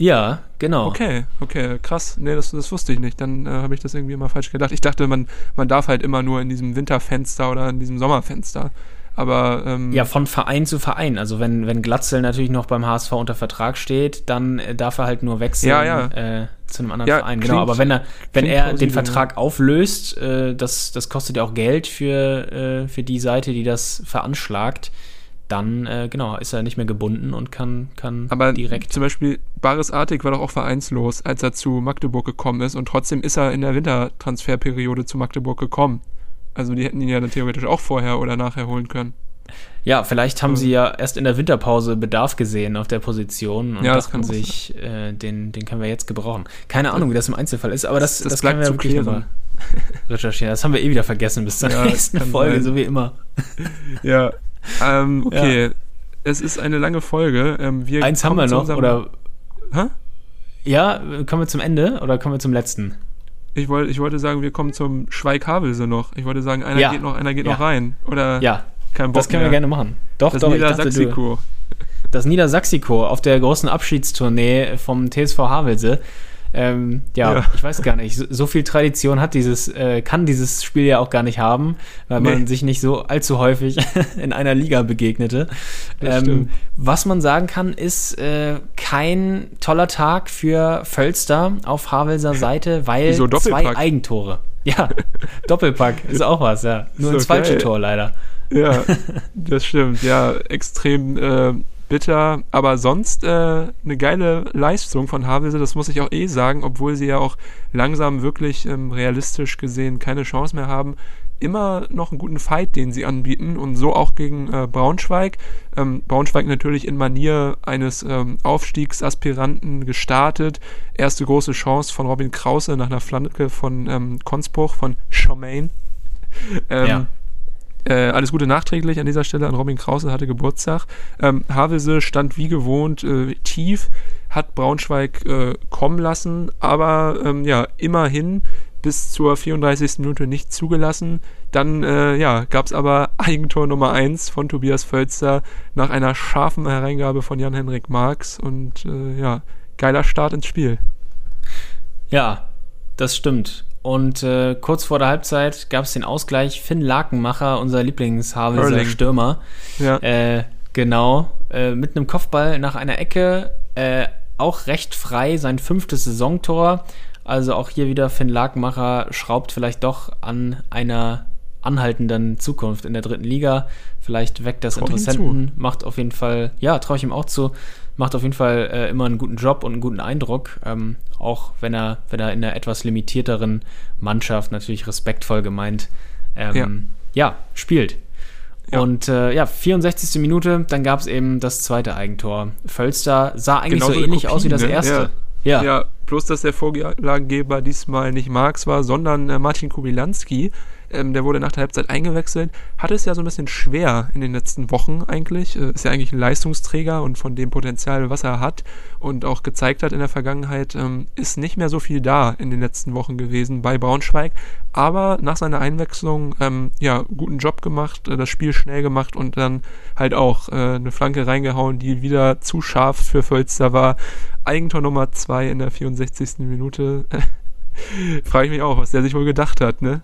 Ja, genau. Okay, okay, krass. Nee, das, das wusste ich nicht. Dann äh, habe ich das irgendwie immer falsch gedacht. Ich dachte, man, man darf halt immer nur in diesem Winterfenster oder in diesem Sommerfenster. Aber ähm, Ja, von Verein zu Verein. Also wenn, wenn Glatzel natürlich noch beim HSV unter Vertrag steht, dann äh, darf er halt nur wechseln Ja, ja. Äh, zu einem anderen Ja, Verein. klingt- Genau, aber wenn er, wenn er den Vertrag auflöst, äh, das, das kostet ja auch Geld für, äh, für die Seite, die das veranschlagt, dann äh, genau, ist er nicht mehr gebunden und kann, kann Aber direkt. zum Beispiel Baris Artig war doch auch vereinslos, als er zu Magdeburg gekommen ist und trotzdem ist er in der Wintertransferperiode zu Magdeburg gekommen. Also die hätten ihn ja dann theoretisch auch vorher oder nachher holen können. Ja, vielleicht haben Ähm. sie ja erst in der Winterpause Bedarf gesehen auf der Position und Ja, das kann sich, äh, den, den können wir jetzt gebrauchen. Keine Ahnung, wie das im Einzelfall ist, aber das, Das- das, das können wir wirklich nochmal recherchieren. Das haben wir eh wieder vergessen bis zur Ja, nächsten Folge, sein. so wie immer. Ja. Ähm, okay. Es ist eine lange Folge. Ähm, Eins haben wir noch, oder? Hä? Ja, kommen wir zum Ende oder kommen wir zum letzten? Ich, wollt, ich wollte sagen, wir kommen zum Schweig-Havelse noch. Ich wollte sagen, einer Ja. geht noch, einer geht Ja. noch rein. Oder Ja, kein Bock das können wir mehr. gerne machen. Doch, Das doch, Niedersaxiko. das Niedersaxiko auf der großen Abschiedstournee vom TSV Havelse. Ähm, ja, Ja. ich weiß gar nicht. So, so viel Tradition hat dieses, äh, kann dieses Spiel ja auch gar nicht haben, weil Nee. man sich nicht so allzu häufig in einer Liga begegnete. Ähm, was man sagen kann, ist äh, kein toller Tag für Völster auf Havelser Seite, weil Wieso zwei? Eigentore. Ja, Doppelpack ist auch was, ja. Nur Ist ins falsche geil. Tor leider. Ja, das stimmt. Ja, extrem äh, bitter. Aber sonst äh, eine geile Leistung von Havelse, das muss ich auch eh sagen, obwohl sie ja auch langsam wirklich ähm, realistisch gesehen keine Chance mehr haben. Immer noch einen guten Fight, den sie anbieten und so auch gegen äh, Braunschweig. Ähm, Braunschweig natürlich in Manier eines ähm, Aufstiegsaspiranten gestartet. Erste große Chance von Robin Krause nach einer Flanke von ähm, Konspruch, von Schaumain. Ähm, Ja. Äh, alles Gute nachträglich an dieser Stelle an Robin Krause, hatte Geburtstag. Ähm, Havelse stand wie gewohnt äh, tief, hat Braunschweig äh, kommen lassen, aber ähm, ja, immerhin bis zur 34. Minute nicht zugelassen. Dann äh, ja, gab es aber Eigentor Nummer 1 von Tobias Völzer nach einer scharfen Hereingabe von Jan-Henrik Marx und äh, ja, geiler Start ins Spiel. Ja, das stimmt. Und äh, kurz vor der Halbzeit gab es den Ausgleich. Finn Lakenmacher, unser Lieblingshavelser. Stürmer, Ja, äh, genau, äh, mit einem Kopfball nach einer Ecke, äh, auch recht frei, sein fünftes Saisontor. Also auch hier wieder Finn Lakenmacher schraubt vielleicht doch an einer anhaltenden Zukunft in der dritten Liga. Vielleicht weckt das Interessenten, macht auf jeden Fall, ja, traue ich ihm auch zu, macht auf jeden Fall äh, immer einen guten Job und einen guten Eindruck, ähm, auch wenn er, wenn er in einer etwas limitierteren Mannschaft natürlich respektvoll gemeint, ähm, ja. spielt. Ja. Und äh, ja, 64. Minute, dann gab es eben das zweite Eigentor. Völster sah eigentlich Genauso so ähnlich Kopie, aus wie das ne? erste. Ja. Ja, bloß dass der Vorlagengeber diesmal nicht Marx war, sondern äh, Martin Kubilanski. Ähm, der wurde nach der Halbzeit eingewechselt. Hatte es ja so ein bisschen schwer in den letzten Wochen eigentlich. Äh, ist ja eigentlich ein Leistungsträger und von dem Potenzial, was er hat und auch gezeigt hat in der Vergangenheit, ähm, ist nicht mehr so viel da in den letzten Wochen gewesen bei Braunschweig. Aber nach seiner Einwechslung, ähm, ja, guten Job gemacht, äh, das Spiel schnell gemacht und dann halt auch äh, eine Flanke reingehauen, die wieder zu scharf für Völster war. Eigentor Nummer 2 in der 64. Minute. Frage ich mich auch, was der sich wohl gedacht hat, ne?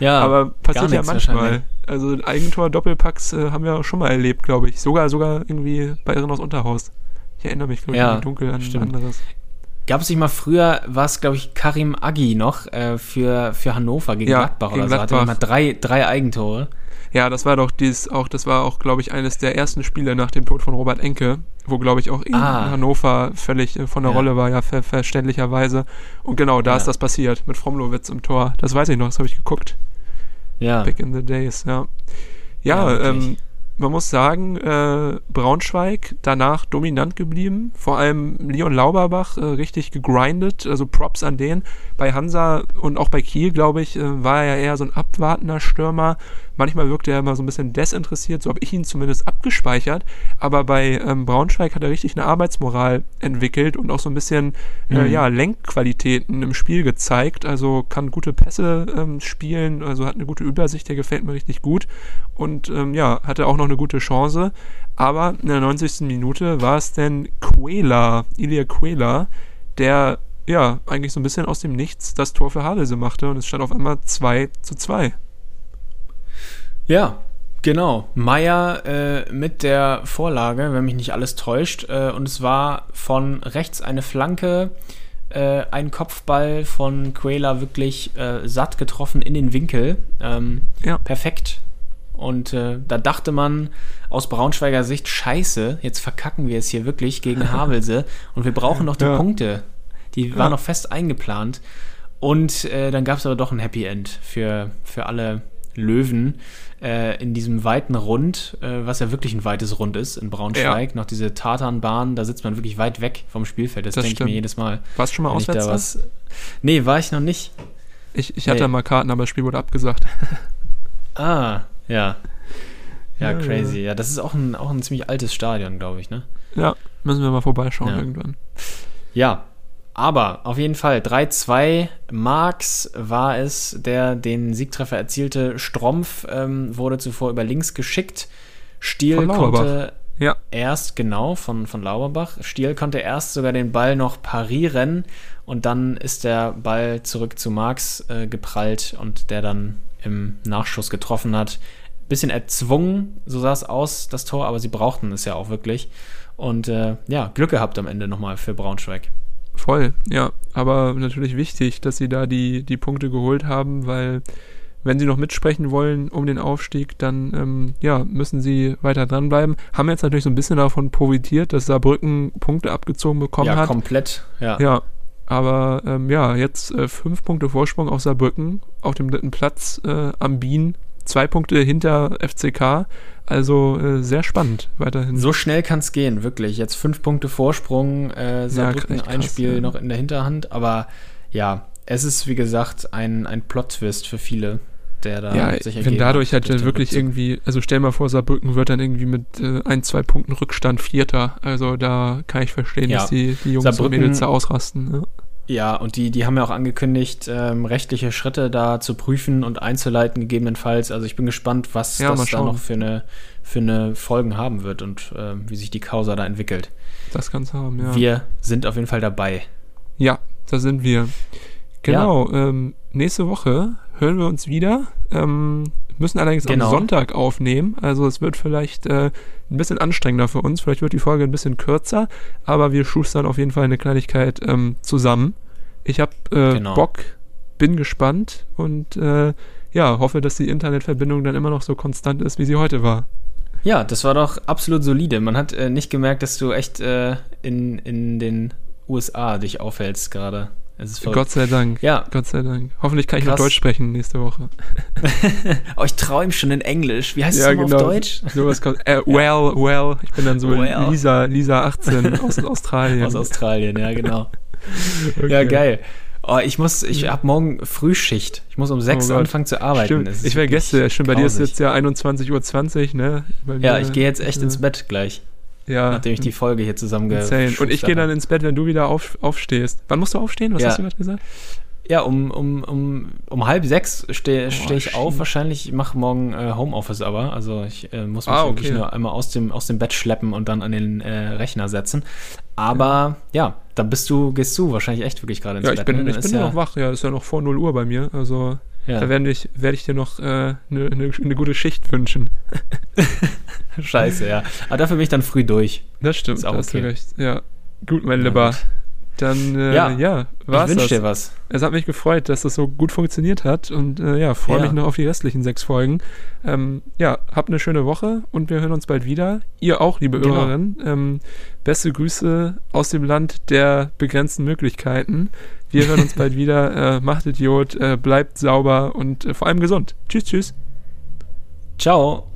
Ja, Aber passiert ja manchmal. Also Eigentor, Doppelpacks äh, haben wir auch schon mal erlebt, glaube ich. Sogar, sogar irgendwie bei Irrenhaus Unterhaus. Ich erinnere mich, glaube ich, Ja, dunkel an stimmt. anderes. Gab es nicht mal früher, war es, glaube ich, Karim Agi noch äh, für, für Hannover gegen Ja, Gladbach gegen oder so. Hatte Gladbach. mal drei, drei Eigentore. Ja, das war doch dies auch, das war auch, glaube ich, eines der ersten Spiele nach dem Tod von Robert Enke, wo, glaube ich, auch in Ah. Hannover völlig äh, von der Ja. Rolle war, ja, ver verständlicherweise. Und genau, da Ja. ist das passiert, mit Fromlowitz im Tor. Das weiß ich noch, das habe ich geguckt. Ja. Back in the days, ja. Ja, Ja, ähm, man muss sagen, äh, Braunschweig danach dominant geblieben. Vor allem Leon Lauberbach äh, richtig gegrindet. Also Props an den. Bei Hansa und auch bei Kiel, glaube ich, äh, war er ja eher so ein abwartender Stürmer. Manchmal wirkte er immer so ein bisschen desinteressiert. So habe ich ihn zumindest abgespeichert. Aber bei ähm, Braunschweig hat er richtig eine Arbeitsmoral entwickelt und auch so ein bisschen äh, Mhm. ja, Lenkqualitäten im Spiel gezeigt. Also kann gute Pässe ähm, spielen. Also hat eine gute Übersicht. Der gefällt mir richtig gut. Und ähm, ja, hatte auch noch eine gute Chance. Aber in der 90. Minute war es denn Quela, Ilya Quela, der ja eigentlich so ein bisschen aus dem Nichts das Tor für Havelse machte und es stand auf einmal 2 zu 2. Ja, genau. Meier äh, mit der Vorlage, wenn mich nicht alles täuscht. Äh, und es war von rechts eine Flanke, äh, ein Kopfball von Quela wirklich äh, satt getroffen in den Winkel. Ähm, Ja. Perfekt. Und äh, da dachte man aus Braunschweiger Sicht, scheiße, jetzt verkacken wir es hier wirklich gegen Havelse und wir brauchen noch die Ja. Punkte. Die Ja. waren noch fest eingeplant. Und äh, dann gab es aber doch ein Happy End für, für alle Löwen äh, in diesem weiten Rund, äh, was ja wirklich ein weites Rund ist in Braunschweig. Noch diese Tatanbahn, da sitzt man wirklich weit weg vom Spielfeld. Das, Das denke ich mir jedes Mal. Warst du schon mal auswärts? da was. Nee, war ich noch nicht. Ich, ich hatte Nee. mal Karten, aber das Spiel wurde abgesagt. Ah, ja. Ja, Ja, crazy. Ja, das ist auch ein, auch ein ziemlich altes Stadion, glaube ich, ne? ja, müssen wir mal vorbeischauen Ja. irgendwann. Ja, aber auf jeden Fall 3-2. Marx war es, der den Siegtreffer erzielte. Strompf ähm, wurde zuvor über links geschickt. Stiel konnte Ja, erst, genau, von, von Lauberbach. Stiel konnte erst sogar den Ball noch parieren und dann ist der Ball zurück zu Marx äh, geprallt und der dann im Nachschuss getroffen hat. Bisschen erzwungen, so sah es aus, das Tor, aber sie brauchten es ja auch wirklich. Und äh, ja, Glück gehabt am Ende nochmal für Braunschweig. Voll. Ja, aber natürlich wichtig, dass sie da die, die Punkte geholt haben, weil wenn sie noch mitsprechen wollen um den Aufstieg, dann ähm, ja, müssen sie weiter dranbleiben. Haben jetzt natürlich so ein bisschen davon profitiert, dass Saarbrücken Punkte abgezogen bekommen ja, hat. komplett. Ja. Ja, aber ähm, ja, jetzt äh, fünf Punkte Vorsprung auf Saarbrücken, auf dem dritten Platz äh, am Bien, zwei Punkte hinter FCK, also äh, sehr spannend weiterhin. So schnell kann es gehen, wirklich. Jetzt fünf Punkte Vorsprung, äh, Saarbrücken echt krass, ein Spiel ja. noch in der Hinterhand, aber ja, es ist wie gesagt ein, ein Plot-Twist für viele, der da ja, sich wenn dadurch hat halt wirklich Rückzug. irgendwie, also stell mal vor, Saarbrücken wird dann irgendwie mit äh, ein, zwei Punkten Rückstand Vierter. Also da kann ich verstehen, Ja. dass die, die Jungs und Saarbrücken- Mädels da ausrasten. Ne? Ja, und die, die haben ja auch angekündigt, ähm, rechtliche Schritte da zu prüfen und einzuleiten, gegebenenfalls. Also ich bin gespannt, was Ja, das da noch für eine, für eine Folgen haben wird und ähm, wie sich die Causa da entwickelt. Das kann's haben, ja. Wir sind auf jeden Fall dabei. Ja, da sind wir. Genau, ähm, nächste Woche hören wir uns wieder. Ähm, müssen allerdings Genau. am Sonntag aufnehmen. Also es wird vielleicht äh, ein bisschen anstrengender für uns. Vielleicht wird die Folge ein bisschen kürzer, aber wir schustern auf jeden Fall eine Kleinigkeit ähm, zusammen. Ich habe äh, Genau. Bock, bin gespannt und äh, ja, hoffe, dass die Internetverbindung dann immer noch so konstant ist, wie sie heute war. Ja, das war doch absolut solide. Man hat äh, nicht gemerkt, dass du echt äh, in, in den USA dich aufhältst gerade. Gott sei Dank. Ja, Gott sei Dank. Hoffentlich kann ich noch Krass. Deutsch sprechen nächste Woche. oh, ich träume schon in Englisch. Wie heißt es nochmal auf Deutsch? Sowas kommt. Äh, well, well. Ich bin dann so Well. Lisa, Lisa 18 aus Australien. Aus Australien, ja, genau. Okay. Ja, geil. Oh, ich muss, ich habe morgen Frühschicht. Ich muss um sechs Oh Gott. anfangen zu arbeiten. Ich vergesse, stimmt, bei dir ist jetzt ja 21.20 Uhr, ne? Bei Ja, mir, ich gehe jetzt echt äh, ins Bett gleich, Ja. nachdem ich die Folge hier zusammen Insane. Und ich gehe dann ins Bett, wenn du wieder auf, aufstehst. Wann musst du aufstehen? Was Ja. hast du gerade gesagt? Ja, um, um, um, um halb sechs stehe steh ich auf. shit. Wahrscheinlich ich mache morgen äh, Homeoffice aber. Also ich äh, muss mich Ah, wirklich okay. nur einmal aus dem, aus dem Bett schleppen und dann an den äh, Rechner setzen. Aber ja, dann bist du, gehst du wahrscheinlich echt wirklich gerade ins Ja, Bett. ich bin, ne? Ich bin ja, noch wach. Ja, ist ja noch vor 0 Uhr bei mir. Also Ja, da werde ich, werd ich dir noch eine äh, ne, ne, gute Schicht wünschen. scheiße, ja. Aber dafür bin ich dann früh durch. Das stimmt, Ist auch da hast du okay. recht. Ja. Gut, mein Na Lieber. gut. Dann, äh, Ja, ja, Ich war's wünsche das. dir was. Es hat mich gefreut, dass das so gut funktioniert hat und äh, ja, freue Ja. mich noch auf die restlichen sechs Folgen. Ähm, ja, habt eine schöne Woche und wir hören uns bald wieder. Ihr auch, liebe Genau. Hörerinnen. Ähm, beste Grüße aus dem Land der begrenzten Möglichkeiten. Wir hören uns bald wieder. Äh, macht Idiot, äh, bleibt sauber und äh, vor allem gesund. Tschüss, tschüss. Ciao.